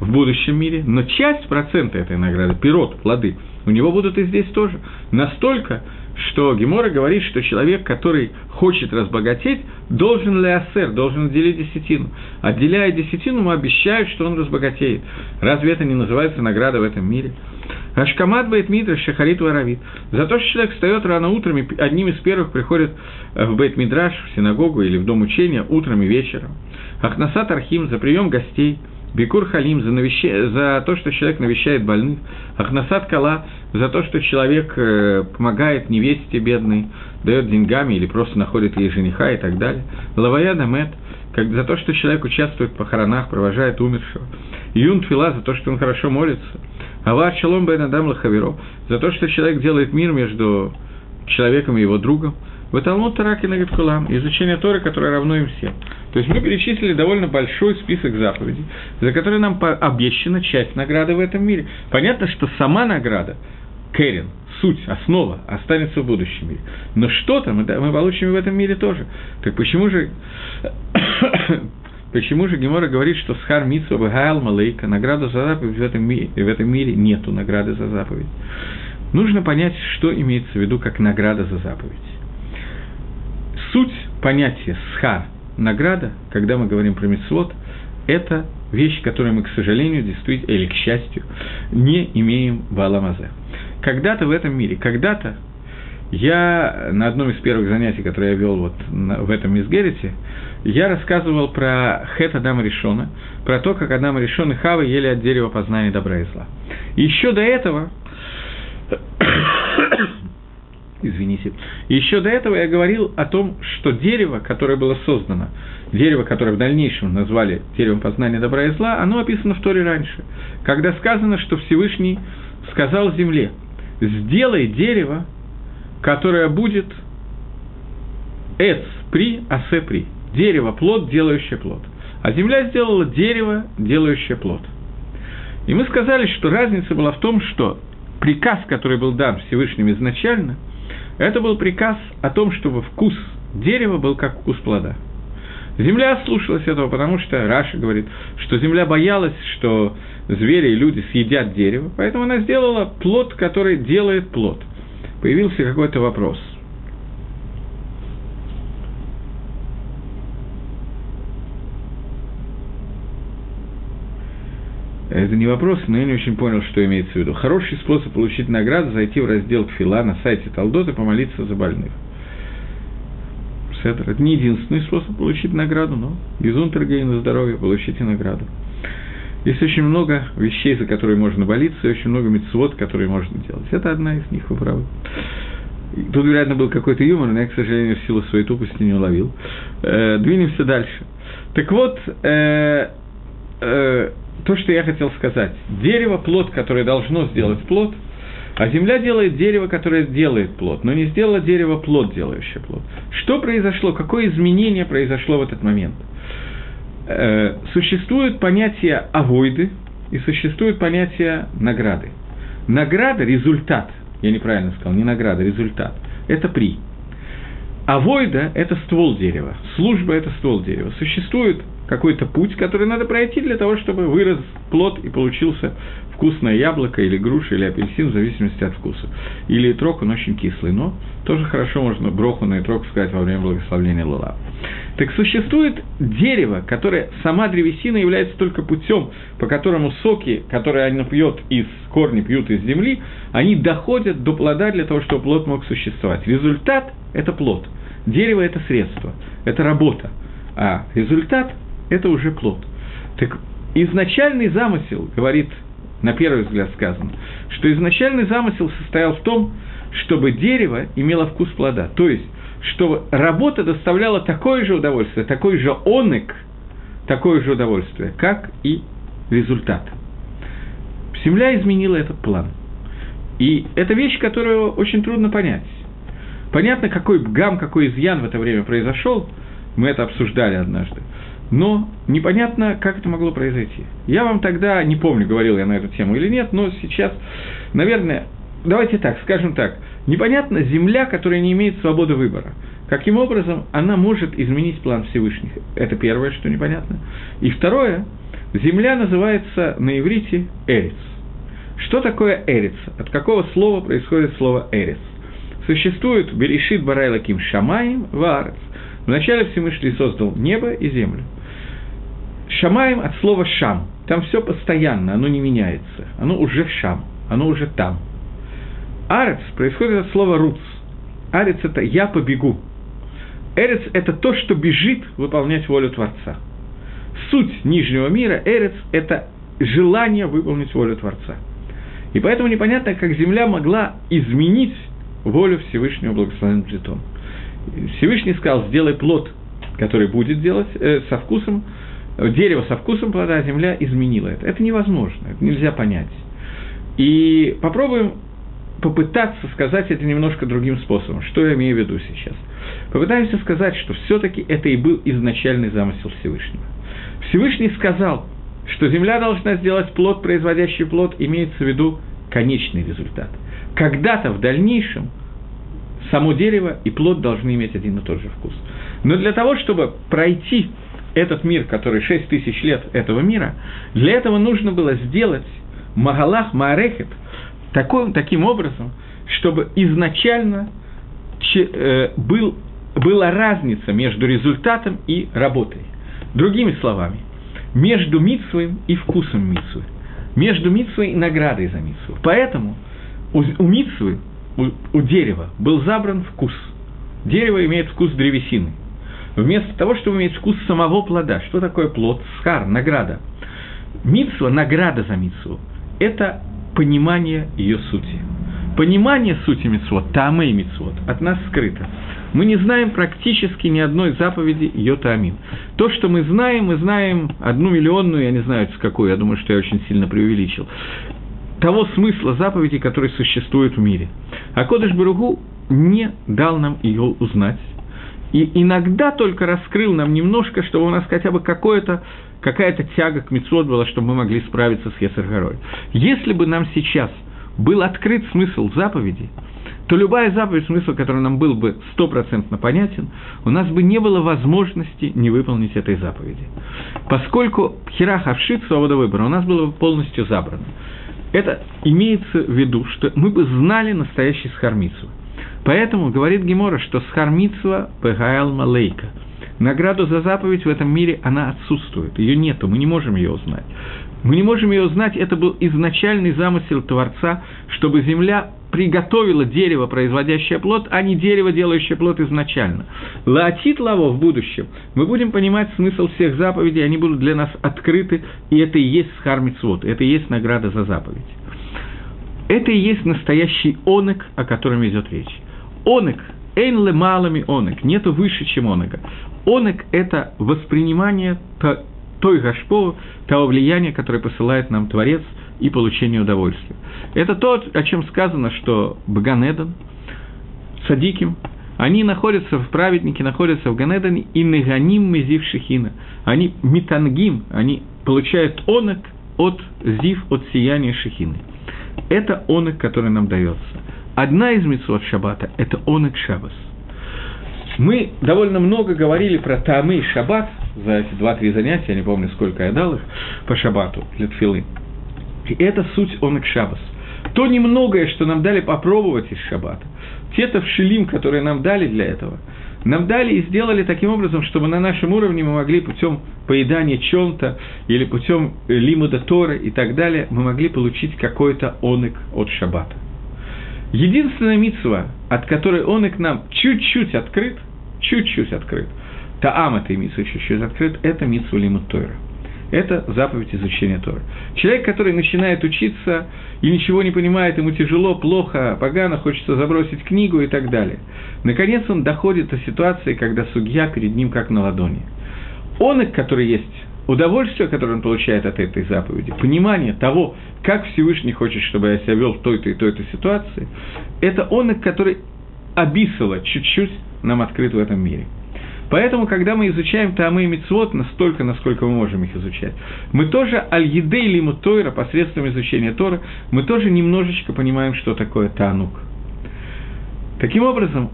в будущем мире, но часть процента этой награды, пирот, плоды, у него будут и здесь тоже. Настолько, что Гемора говорит, что человек, который хочет разбогатеть, должен лясер, должен отделить десятину. Отделяя десятину, ему обещают, что он разбогатеет. Разве это не называется награда в этом мире? Ашкамат Бейт Мидраш Шахарит Варавит. За то, что человек встает рано утром и одним из первых приходит в Бейт Мидраш, в синагогу или в дом учения утром и вечером. Ахнасат Архим за прием гостей – Бикур Халим за, навеща... за то, что человек навещает больных, Ахнасад Кала за то, что человек э, помогает невесте бедной, дает деньгами или просто находит ей жениха и так далее. Лавая Дамет как за то, что человек участвует в похоронах, провожает умершего. Юн Твила за то, что он хорошо молится. Авар Шалом Бен Адам Лахаверо за то, что человек делает мир между человеком и его другом. В Талмуд Тараки Нагадкулам, изучение Торы, которое равно им всем. То есть мы перечислили довольно большой список заповедей, за которые нам обещана часть награды в этом мире. Понятно, что сама награда, Кэрин, суть, основа, останется в будущем мире. Но что-то мы, мы получим в этом мире тоже. Так почему же Почему же Гемора говорит, что Схар Митсва Багайл Малейка, награда за заповедь в этом, мире, в этом мире нету награды за заповедь? Нужно понять, что имеется в виду как награда за заповедь суть понятия схар, награда, когда мы говорим про мецвод, это вещь, которую мы, к сожалению, действительно, или к счастью, не имеем в Аламазе. Когда-то в этом мире, когда-то я на одном из первых занятий, которые я вел вот в этом Мизгерите, я рассказывал про Хет Адама Ришона, про то, как Адама Ришон и Хава ели от дерева познания добра и зла. Еще до этого извините. Еще до этого я говорил о том, что дерево, которое было создано, дерево, которое в дальнейшем назвали деревом познания добра и зла, оно описано в Торе раньше, когда сказано, что Всевышний сказал земле, сделай дерево, которое будет эц при, асе при, дерево, плод, делающее плод. А земля сделала дерево, делающее плод. И мы сказали, что разница была в том, что приказ, который был дан Всевышним изначально – это был приказ о том, чтобы вкус дерева был как вкус плода. Земля слушалась этого, потому что Раша говорит, что земля боялась, что звери и люди съедят дерево, поэтому она сделала плод, который делает плод. Появился какой-то вопрос. Это не вопрос, но я не очень понял, что имеется в виду. Хороший способ получить награду – зайти в раздел Фила на сайте Талдот и помолиться за больных. Это не единственный способ получить награду, но из на здоровье получите награду. Есть очень много вещей, за которые можно молиться, и очень много мецвод, которые можно делать. Это одна из них, вы правы. Тут, вероятно, был какой-то юмор, но я, к сожалению, в силу своей тупости не уловил. Э, двинемся дальше. Так вот, э, э, то, что я хотел сказать. Дерево – плод, которое должно сделать плод, а земля делает дерево, которое делает плод, но не сделала дерево плод, делающее плод. Что произошло? Какое изменение произошло в этот момент? Э, существует понятие авойды и существует понятие награды. Награда – результат. Я неправильно сказал, не награда, результат. Это при. Авойда – это ствол дерева, служба – это ствол дерева. Существует какой-то путь, который надо пройти для того, чтобы вырос плод и получился вкусное яблоко или груша или апельсин, в зависимости от вкуса. Или трок, он очень кислый, но тоже хорошо можно броху на трок сказать во время благословления Лула. Так существует дерево, которое сама древесина является только путем, по которому соки, которые они пьет из корни, пьют из земли, они доходят до плода для того, чтобы плод мог существовать. Результат – это плод. Дерево – это средство, это работа. А результат – это уже плод. Так изначальный замысел, говорит на первый взгляд сказано, что изначальный замысел состоял в том, чтобы дерево имело вкус плода. То есть, чтобы работа доставляла такое же удовольствие, такой же онек, такое же удовольствие, как и результат. Земля изменила этот план. И это вещь, которую очень трудно понять. Понятно, какой гам, какой изъян в это время произошел, мы это обсуждали однажды но непонятно, как это могло произойти. Я вам тогда, не помню, говорил я на эту тему или нет, но сейчас, наверное, давайте так, скажем так, непонятно земля, которая не имеет свободы выбора. Каким образом она может изменить план Всевышних? Это первое, что непонятно. И второе, земля называется на иврите Эрец. Что такое Эрец? От какого слова происходит слово Эрец? Существует Берешит Барайлаким Шамаем Ваарец. Вначале Всевышний создал небо и землю. Шамаем от слова шам. Там все постоянно, оно не меняется. Оно уже шам, оно уже там. Арец происходит от слова руц. Арец – это «я побегу». Эрец – это то, что бежит выполнять волю Творца. Суть нижнего мира, эрец – это желание выполнить волю Творца. И поэтому непонятно, как Земля могла изменить волю Всевышнего благословенным Плитон. Всевышний сказал, сделай плод, который будет делать э, со вкусом, дерево со вкусом плода, а земля изменила это. Это невозможно, это нельзя понять. И попробуем попытаться сказать это немножко другим способом. Что я имею в виду сейчас? Попытаемся сказать, что все-таки это и был изначальный замысел Всевышнего. Всевышний сказал, что земля должна сделать плод, производящий плод, имеется в виду конечный результат. Когда-то в дальнейшем само дерево и плод должны иметь один и тот же вкус. Но для того, чтобы пройти этот мир, который 6 тысяч лет этого мира, для этого нужно было сделать Магалах Маарехет такой, таким образом, чтобы изначально э, был, была разница между результатом и работой. Другими словами, между митсвой и вкусом митсвы, между митсвой и наградой за митсву. Поэтому у, у митсвы, у, у дерева был забран вкус. Дерево имеет вкус древесины – вместо того, чтобы иметь вкус самого плода. Что такое плод? Схар, награда. Митсва, награда за митсву, это понимание ее сути. Понимание сути митцвот, таамы и митцвот, от нас скрыто. Мы не знаем практически ни одной заповеди ее таамин. То, что мы знаем, мы знаем одну миллионную, я не знаю, с какой, я думаю, что я очень сильно преувеличил, того смысла заповеди, который существует в мире. А Кодыш Баругу не дал нам ее узнать, и иногда только раскрыл нам немножко, чтобы у нас хотя бы какое-то какая-то тяга к мецвод была, чтобы мы могли справиться с Есаргорой. Если бы нам сейчас был открыт смысл заповеди, то любая заповедь, смысл который нам был бы стопроцентно понятен, у нас бы не было возможности не выполнить этой заповеди. Поскольку херах авшит, свобода выбора, у нас было бы полностью забрано. Это имеется в виду, что мы бы знали настоящий схармицу. Поэтому говорит Гемора, что схармитсва пегаэл малейка. Награду за заповедь в этом мире, она отсутствует, ее нету, мы не можем ее узнать. Мы не можем ее узнать, это был изначальный замысел Творца, чтобы земля приготовило дерево, производящее плод, а не дерево, делающее плод изначально. Лаотит лаво в будущем. Мы будем понимать смысл всех заповедей, они будут для нас открыты, и это и есть схармицвод, это и есть награда за заповедь. Это и есть настоящий онек, о котором идет речь. Онек, эйн ле малами онек, нету выше, чем онека. Онек – это воспринимание той гашпо, того влияния, которое посылает нам Творец и получение удовольствия. Это то, о чем сказано, что Баганедан, Садиким, они находятся в праведнике, находятся в Ганедане, и Неганим Мезив Шехина. Они метангим, они получают онок от зив, от сияния Шехины. Это онок, который нам дается. Одна из митцвот Шаббата – это онок Шаббас. Мы довольно много говорили про Таамы и Шаббат за эти два-три занятия, я не помню, сколько я дал их по Шаббату для. И это суть онок Шаббас. То немногое, что нам дали попробовать из Шаббата, те тавшилим, которые нам дали для этого, нам дали и сделали таким образом, чтобы на нашем уровне мы могли путем поедания чем-то или путем лимуда Торы и так далее, мы могли получить какой-то онок от Шаббата. Единственная митсва, от которой онок нам чуть-чуть открыт, чуть-чуть открыт, таам этой митсвы чуть-чуть открыт, это митсва лимуд Тора – это заповедь изучения Торы. Человек, который начинает учиться и ничего не понимает, ему тяжело, плохо, погано, хочется забросить книгу и так далее. Наконец он доходит до ситуации, когда судья перед ним как на ладони. Он, который есть удовольствие, которое он получает от этой заповеди, понимание того, как Всевышний хочет, чтобы я себя вел в той-то и той-то ситуации, это он, который обисало чуть-чуть нам открыт в этом мире – Поэтому, когда мы изучаем Таамы и Мицвод настолько, насколько мы можем их изучать, мы тоже аль-едей лиму Тойра, посредством изучения Тора, мы тоже немножечко понимаем, что такое Таанук. Таким образом,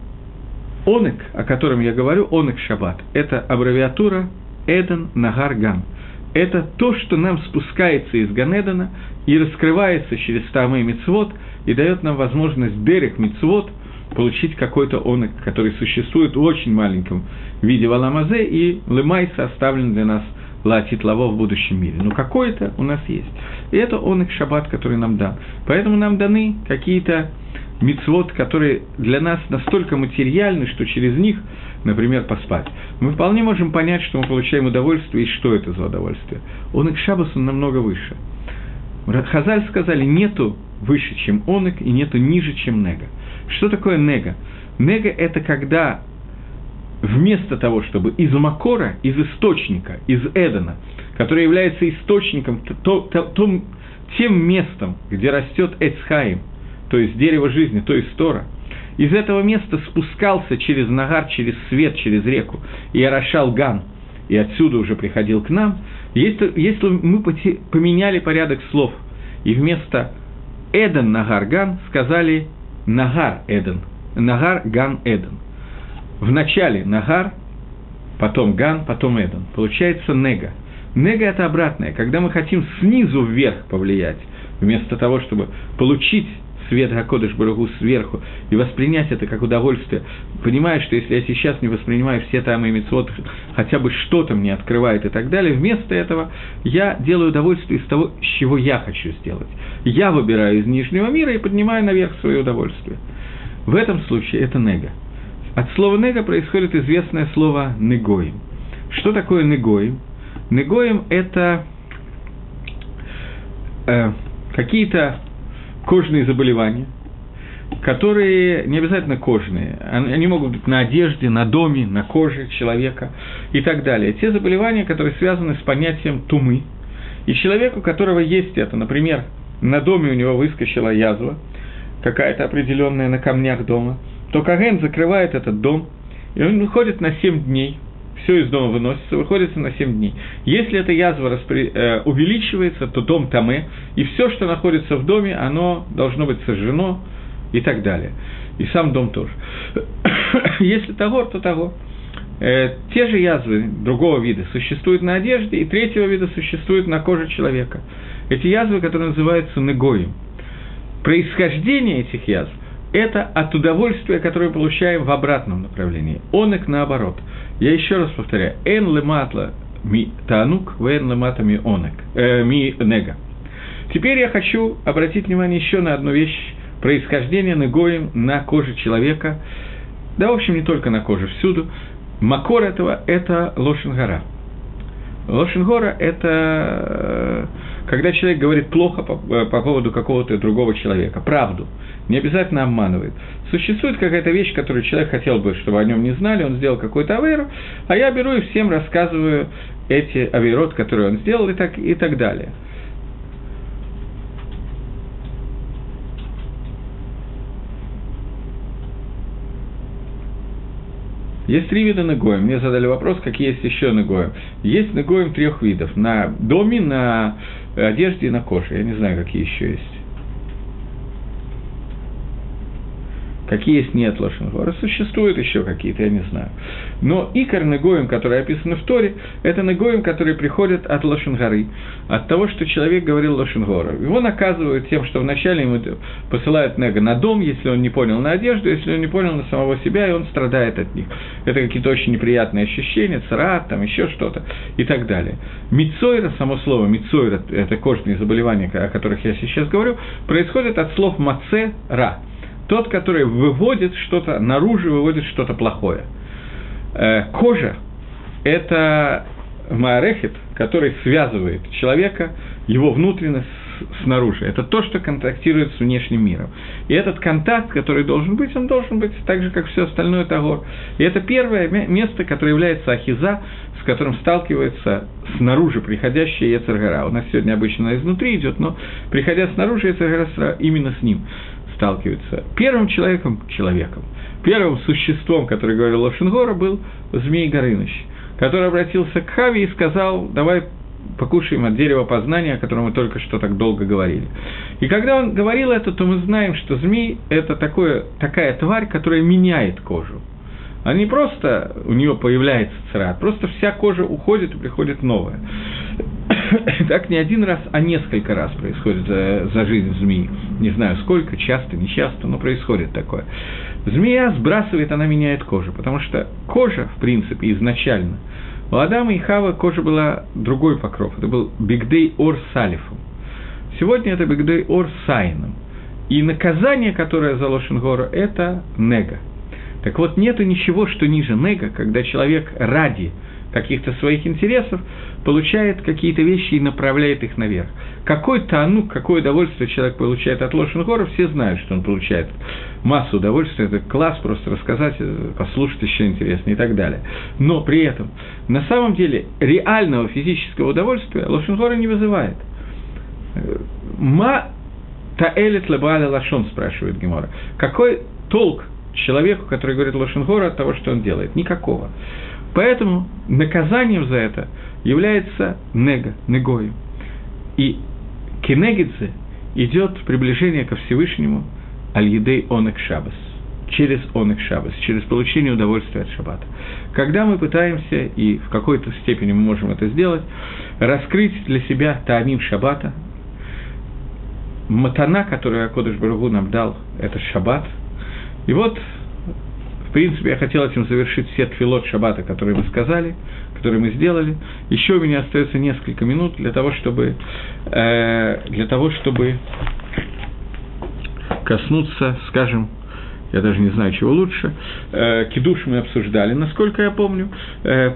Онек, о котором я говорю, Онек Шаббат, это аббревиатура Эден Нагар Ган. Это то, что нам спускается из Ганедана и раскрывается через Таамы и Мицвод, и дает нам возможность Дерех Мицвод – получить какой-то онок, который существует в очень маленьком виде валамазе, и лымайса оставлен для нас латит лаво в будущем мире. Но какой-то у нас есть. И это онок шаббат, который нам дан. Поэтому нам даны какие-то мицвод, которые для нас настолько материальны, что через них, например, поспать. Мы вполне можем понять, что мы получаем удовольствие, и что это за удовольствие. Онок шаббас, он намного выше. Хазаль сказали, нету выше, чем онок, и нету ниже, чем нега. Что такое нега? Нега – это когда вместо того, чтобы из Макора, из источника, из Эдена, который является источником, то, то, то, тем местом, где растет Эцхаим, то есть дерево жизни, то есть Тора, из этого места спускался через Нагар, через свет, через реку, и орошал Ган, и отсюда уже приходил к нам, если, если мы поменяли порядок слов, и вместо Эден Нагар Ган сказали Нагар Эден, Нагар Ган Эден. В начале Нагар, потом Ган, потом Эден. Получается Нега. Нега – это обратное, когда мы хотим снизу вверх повлиять, вместо того, чтобы получить свет Гакодыш Барагу сверху и воспринять это как удовольствие, понимая, что если я сейчас не воспринимаю все там и митцвот, хотя бы что-то мне открывает и так далее, вместо этого я делаю удовольствие из того, чего я хочу сделать. Я выбираю из нижнего мира и поднимаю наверх свое удовольствие. В этом случае это нега. От слова нега происходит известное слово негоим. Что такое негоим? Негоим – это э, какие-то кожные заболевания, которые не обязательно кожные, они могут быть на одежде, на доме, на коже человека и так далее. Те заболевания, которые связаны с понятием тумы. И человеку, у которого есть это, например, на доме у него выскочила язва, какая-то определенная на камнях дома, то Каген закрывает этот дом, и он выходит на 7 дней, все из дома выносится, выходится на 7 дней. Если эта язва распри... э, увеличивается, то дом таме, и все, что находится в доме, оно должно быть сожжено и так далее. И сам дом тоже. Если того, то того. Э, те же язвы другого вида существуют на одежде, и третьего вида существуют на коже человека. Эти язвы, которые называются негоем. Происхождение этих язв – это от удовольствия, которое получаем в обратном направлении. Онек наоборот. Я еще раз повторяю. Эн лематла ми танук, вен лемата онек, э, ми нега. Теперь я хочу обратить внимание еще на одну вещь происхождение Негоем на коже человека, да, в общем, не только на коже, всюду. Макор этого – это Лошенгора. Лошенгора – это э, когда человек говорит плохо по, э, по поводу какого-то другого человека, правду, не обязательно обманывает. Существует какая-то вещь, которую человек хотел бы, чтобы о нем не знали, он сделал какой-то аверу, а я беру и всем рассказываю эти авейрот, которые он сделал, и так, и так далее. Есть три вида нагоем. Мне задали вопрос, какие есть еще нагоем. Есть нагоем трех видов. На доме, на одежде и на коже. Я не знаю, какие еще есть. Какие есть нет Лошенгора, существуют еще какие-то, я не знаю. Но икор Негоем, которые описаны в Торе, это Негоем, которые приходят от Лошенгоры, от того, что человек говорил Лошенгора. Его наказывают тем, что вначале ему посылают Нега на дом, если он не понял на одежду, если он не понял на самого себя, и он страдает от них. Это какие-то очень неприятные ощущения, царат, там еще что-то и так далее. Мицойра, само слово Мицойра, это кожные заболевания, о которых я сейчас говорю, происходит от слов маце, ра – тот, который выводит что-то наружу, выводит что-то плохое. Э, кожа – это маорехит, который связывает человека, его внутренность снаружи. Это то, что контактирует с внешним миром. И этот контакт, который должен быть, он должен быть так же, как все остальное Тагор. И это первое место, которое является Ахиза, с которым сталкивается снаружи приходящая Ецергара. У нас сегодня обычно изнутри идет, но приходя снаружи, Ецергара именно с ним сталкивается. Первым человеком, человеком, первым существом, который говорил Лошенгора, был Змей Горыныч, который обратился к Хави и сказал, давай покушаем от дерева познания, о котором мы только что так долго говорили. И когда он говорил это, то мы знаем, что змей – это такое, такая тварь, которая меняет кожу. А не просто у нее появляется царат, просто вся кожа уходит и приходит новая. так не один раз, а несколько раз происходит за, за жизнь змеи. Не знаю сколько, часто, не часто, но происходит такое. Змея сбрасывает, она меняет кожу, потому что кожа, в принципе, изначально, у Адама и Хава кожа была другой покров, это был Бигдей Ор Салифом. Сегодня это Бигдей Ор Сайном. И наказание, которое за Лошенгора, это нега. Так вот, нету ничего, что ниже нега, когда человек ради каких-то своих интересов получает какие-то вещи и направляет их наверх. Какой танук, какое удовольствие человек получает от Лошенгора, все знают, что он получает массу удовольствия, это класс просто рассказать, послушать еще интересно и так далее. Но при этом, на самом деле, реального физического удовольствия Лошенгора не вызывает. Ма таэлет лебаля лашон, спрашивает Гемора. Какой толк человеку, который говорит Лошенгора, от того, что он делает? Никакого. Поэтому наказанием за это является нега, негою. И кенегидзе идет приближение ко Всевышнему аль-едей онек шабас, через онек шабас, через получение удовольствия от шаббата. Когда мы пытаемся, и в какой-то степени мы можем это сделать, раскрыть для себя таамим шаббата, матана, которую Акодыш Барагу нам дал, это шаббат. И вот принципе, я хотел этим завершить все тфилот шаббата, которые мы сказали, которые мы сделали. Еще у меня остается несколько минут для того, чтобы, э, для того, чтобы коснуться, скажем, я даже не знаю, чего лучше, э, кидуш мы обсуждали, насколько я помню, э,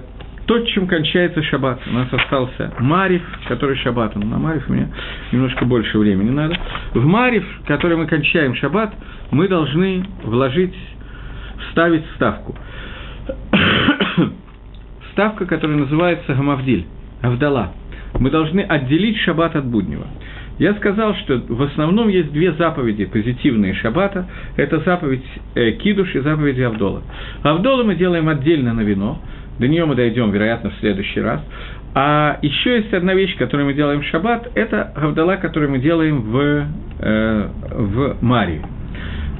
то, чем кончается шаббат. У нас остался Марив, который шаббат. На Марив у меня немножко больше времени надо. В Марив, который мы кончаем шаббат, мы должны вложить вставить ставку. Ставка, которая называется Гамавдиль, Авдала. Мы должны отделить шаббат от буднего. Я сказал, что в основном есть две заповеди позитивные шаббата. Это заповедь э, Кидуш и заповедь Авдола. Авдола мы делаем отдельно на вино. До нее мы дойдем, вероятно, в следующий раз. А еще есть одна вещь, которую мы делаем в шаббат, это Авдала, которую мы делаем в, э, в Марии.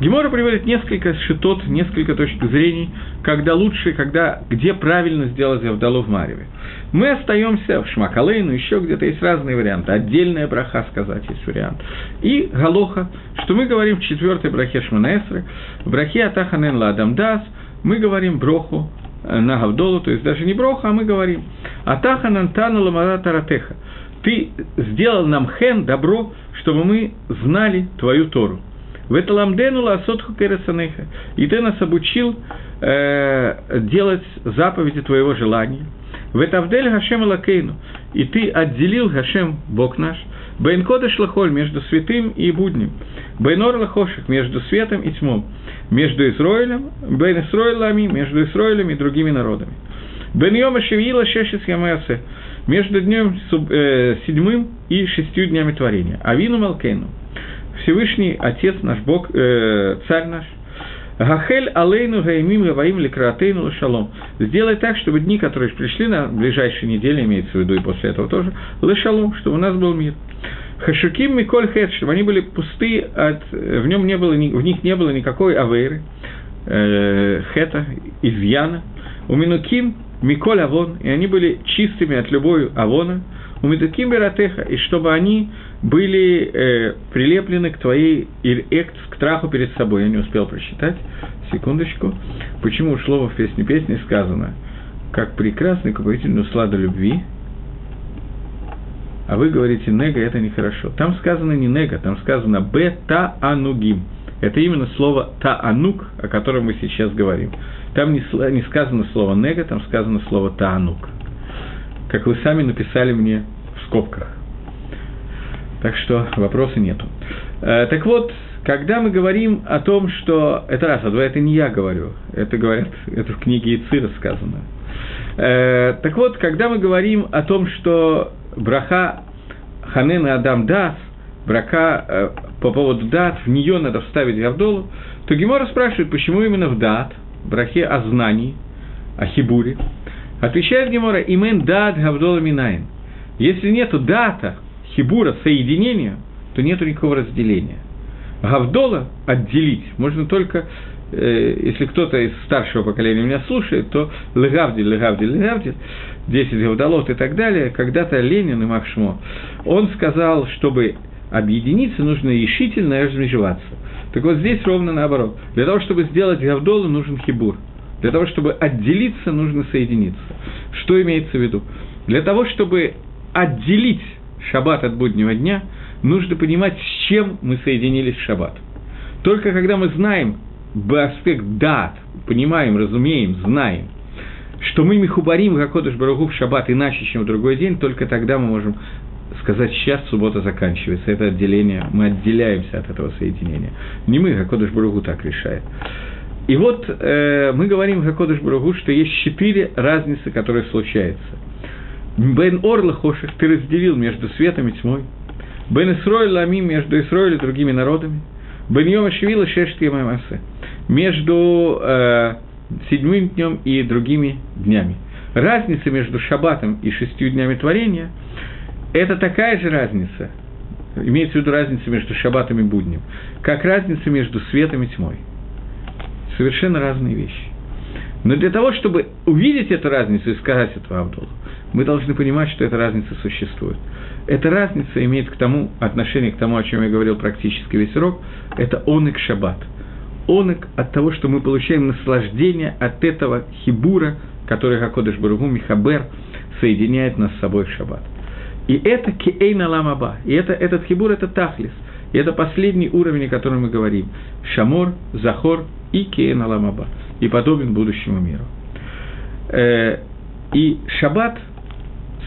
Гемора приводит несколько шитот, несколько точек зрений, когда лучше, когда, где правильно сделать Авдалу в Мареве. Мы остаемся в Шмакалейну, еще где-то есть разные варианты. Отдельная браха сказать есть вариант. И Галоха, что мы говорим в четвертой брахе Шманаэсры, в брахе Атаханен Ладамдас, мы говорим броху э, на Гавдолу, то есть даже не броху, а мы говорим Атаханан Тану Ламара Таратеха. Ты сделал нам хен, добро, чтобы мы знали твою Тору. В это ламдену ласотху кересанеха. И ты нас обучил э, делать заповеди твоего желания. В это авдель Гашем Лакейну. И ты отделил Гашем, Бог наш, Бейн Кодыш Лахоль между святым и будним. Бейнор Лахошек между светом и тьмом. Между Израилем, Бейн Исроилами, между Израилем и другими народами. Бен Йома Шевила Шешес Ямасе. Между днем э, седьмым и шестью днями творения. Авину Малкейну. Всевышний Отец наш, Бог, э, Царь наш, Гахель алейну гаимим гаваим ликратейну лешалом. Сделай так, чтобы дни, которые пришли на ближайшие недели, имеется в виду и после этого тоже, лешалом, чтобы у нас был мир. Хашуким Миколь Хет, чтобы они были пусты, от, в, нем не было, в них не было никакой авейры, э, хета, изъяна. У Минуким Миколь Авон, и они были чистыми от любой Авона, у Медуким Бератеха, и чтобы они были э, прилеплены к твоей ирект, к траху перед собой. Я не успел прочитать. Секундочку. Почему ушло в песне песни сказано, как прекрасный купательный услада любви, а вы говорите нега, это нехорошо. Там сказано не нега, там сказано бета анугим. Это именно слово таанук, о котором мы сейчас говорим. Там не, не сказано слово нега, там сказано слово таанук. Как вы сами написали мне в скобках. Так что вопроса нету. Э, так вот, когда мы говорим о том, что... Это раз, а два, это не я говорю. Это говорят, это в книге Ицира сказано. Э, так вот, когда мы говорим о том, что браха Ханен Адам Дас, брака э, по поводу дат, в нее надо вставить Гавдолу, то Гемора спрашивает, почему именно в дат, брахе о знании, о хибуре. Отвечает Гемора, имен дат Гавдола Минайн. Если нету дата, хибура, соединения, то нет никакого разделения. Гавдола отделить можно только, э, если кто-то из старшего поколения меня слушает, то легавдиль, легавдиль, легавдиль, 10 гавдолот и так далее, когда-то Ленин и Махшмо, он сказал, чтобы объединиться, нужно решительно размежеваться. Так вот здесь ровно наоборот. Для того, чтобы сделать гавдолу, нужен хибур. Для того, чтобы отделиться, нужно соединиться. Что имеется в виду? Для того, чтобы отделить шаббат от буднего дня, нужно понимать, с чем мы соединились в шаббат. Только когда мы знаем аспект дат, понимаем, разумеем, знаем, что мы михубарим Гакодыш Барагу в шаббат иначе, чем в другой день, только тогда мы можем сказать, сейчас суббота заканчивается, это отделение, мы отделяемся от этого соединения. Не мы, Гакодыш Барагу так решает. И вот э, мы говорим Гакодыш Барагу, что есть четыре разницы, которые случаются – Бен Орла Хоших ты разделил между светом и тьмой. Бен Исроиль Ламим между Исроиль и другими народами. Бен Йома Шевила Шешти Мамасе. Между э, седьмым днем и другими днями. Разница между Шаббатом и шестью днями творения – это такая же разница, имеется в виду разница между Шаббатом и буднем, как разница между светом и тьмой. Совершенно разные вещи. Но для того, чтобы увидеть эту разницу и сказать эту Абдулу, мы должны понимать, что эта разница существует. Эта разница имеет к тому, отношение к тому, о чем я говорил практически весь урок, это онек шаббат. Онек от того, что мы получаем наслаждение от этого хибура, который Хакодыш Баругу Михабер соединяет нас с собой в шаббат. И это киэйна ламаба. И это, этот хибур – это тахлис. И это последний уровень, о котором мы говорим. Шамор, Захор и киэйна ламаба. И подобен будущему миру. Э, и шаббат –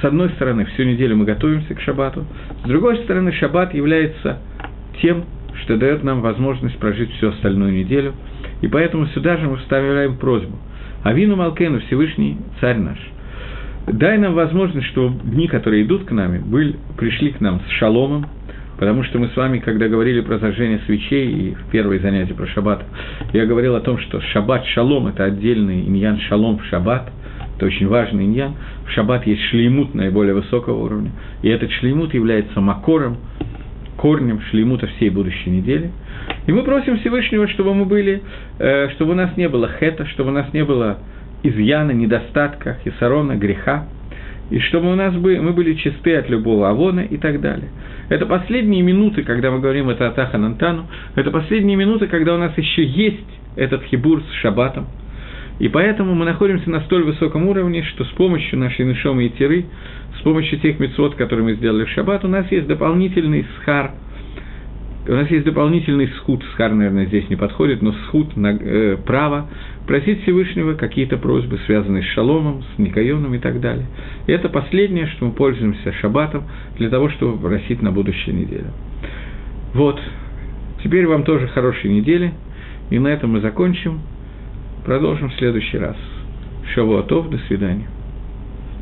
с одной стороны, всю неделю мы готовимся к шаббату, с другой стороны, шаббат является тем, что дает нам возможность прожить всю остальную неделю, и поэтому сюда же мы вставляем просьбу. Авину Малкену, Всевышний Царь наш, дай нам возможность, чтобы дни, которые идут к нами, были, пришли к нам с шаломом, потому что мы с вами, когда говорили про зажжение свечей и в первые занятия про шаббат, я говорил о том, что шаббат шалом – это отдельный иньян шалом в шаббат – это очень важный иньян. В шаббат есть шлеймут наиболее высокого уровня. И этот шлеймут является макором, корнем шлеймута всей будущей недели. И мы просим Всевышнего, чтобы мы были, э, чтобы у нас не было хета, чтобы у нас не было изъяна, недостатка, хисарона, греха, и чтобы у нас бы, мы были чисты от любого авона и так далее. Это последние минуты, когда мы говорим это Атаха Нантану, это последние минуты, когда у нас еще есть этот хибур с шаббатом – и поэтому мы находимся на столь высоком уровне, что с помощью нашей нишомы и тиры, с помощью тех мецвод, которые мы сделали в шаббат, у нас есть дополнительный схар, У нас есть дополнительный схуд, схар, наверное, здесь не подходит, но схуд на э, право просить Всевышнего какие-то просьбы, связанные с шаломом, с Никайоном и так далее. И это последнее, что мы пользуемся шаббатом для того, чтобы просить на будущую неделю. Вот. Теперь вам тоже хорошей недели. И на этом мы закончим. Продолжим в следующий раз. Шавуатов, до свидания.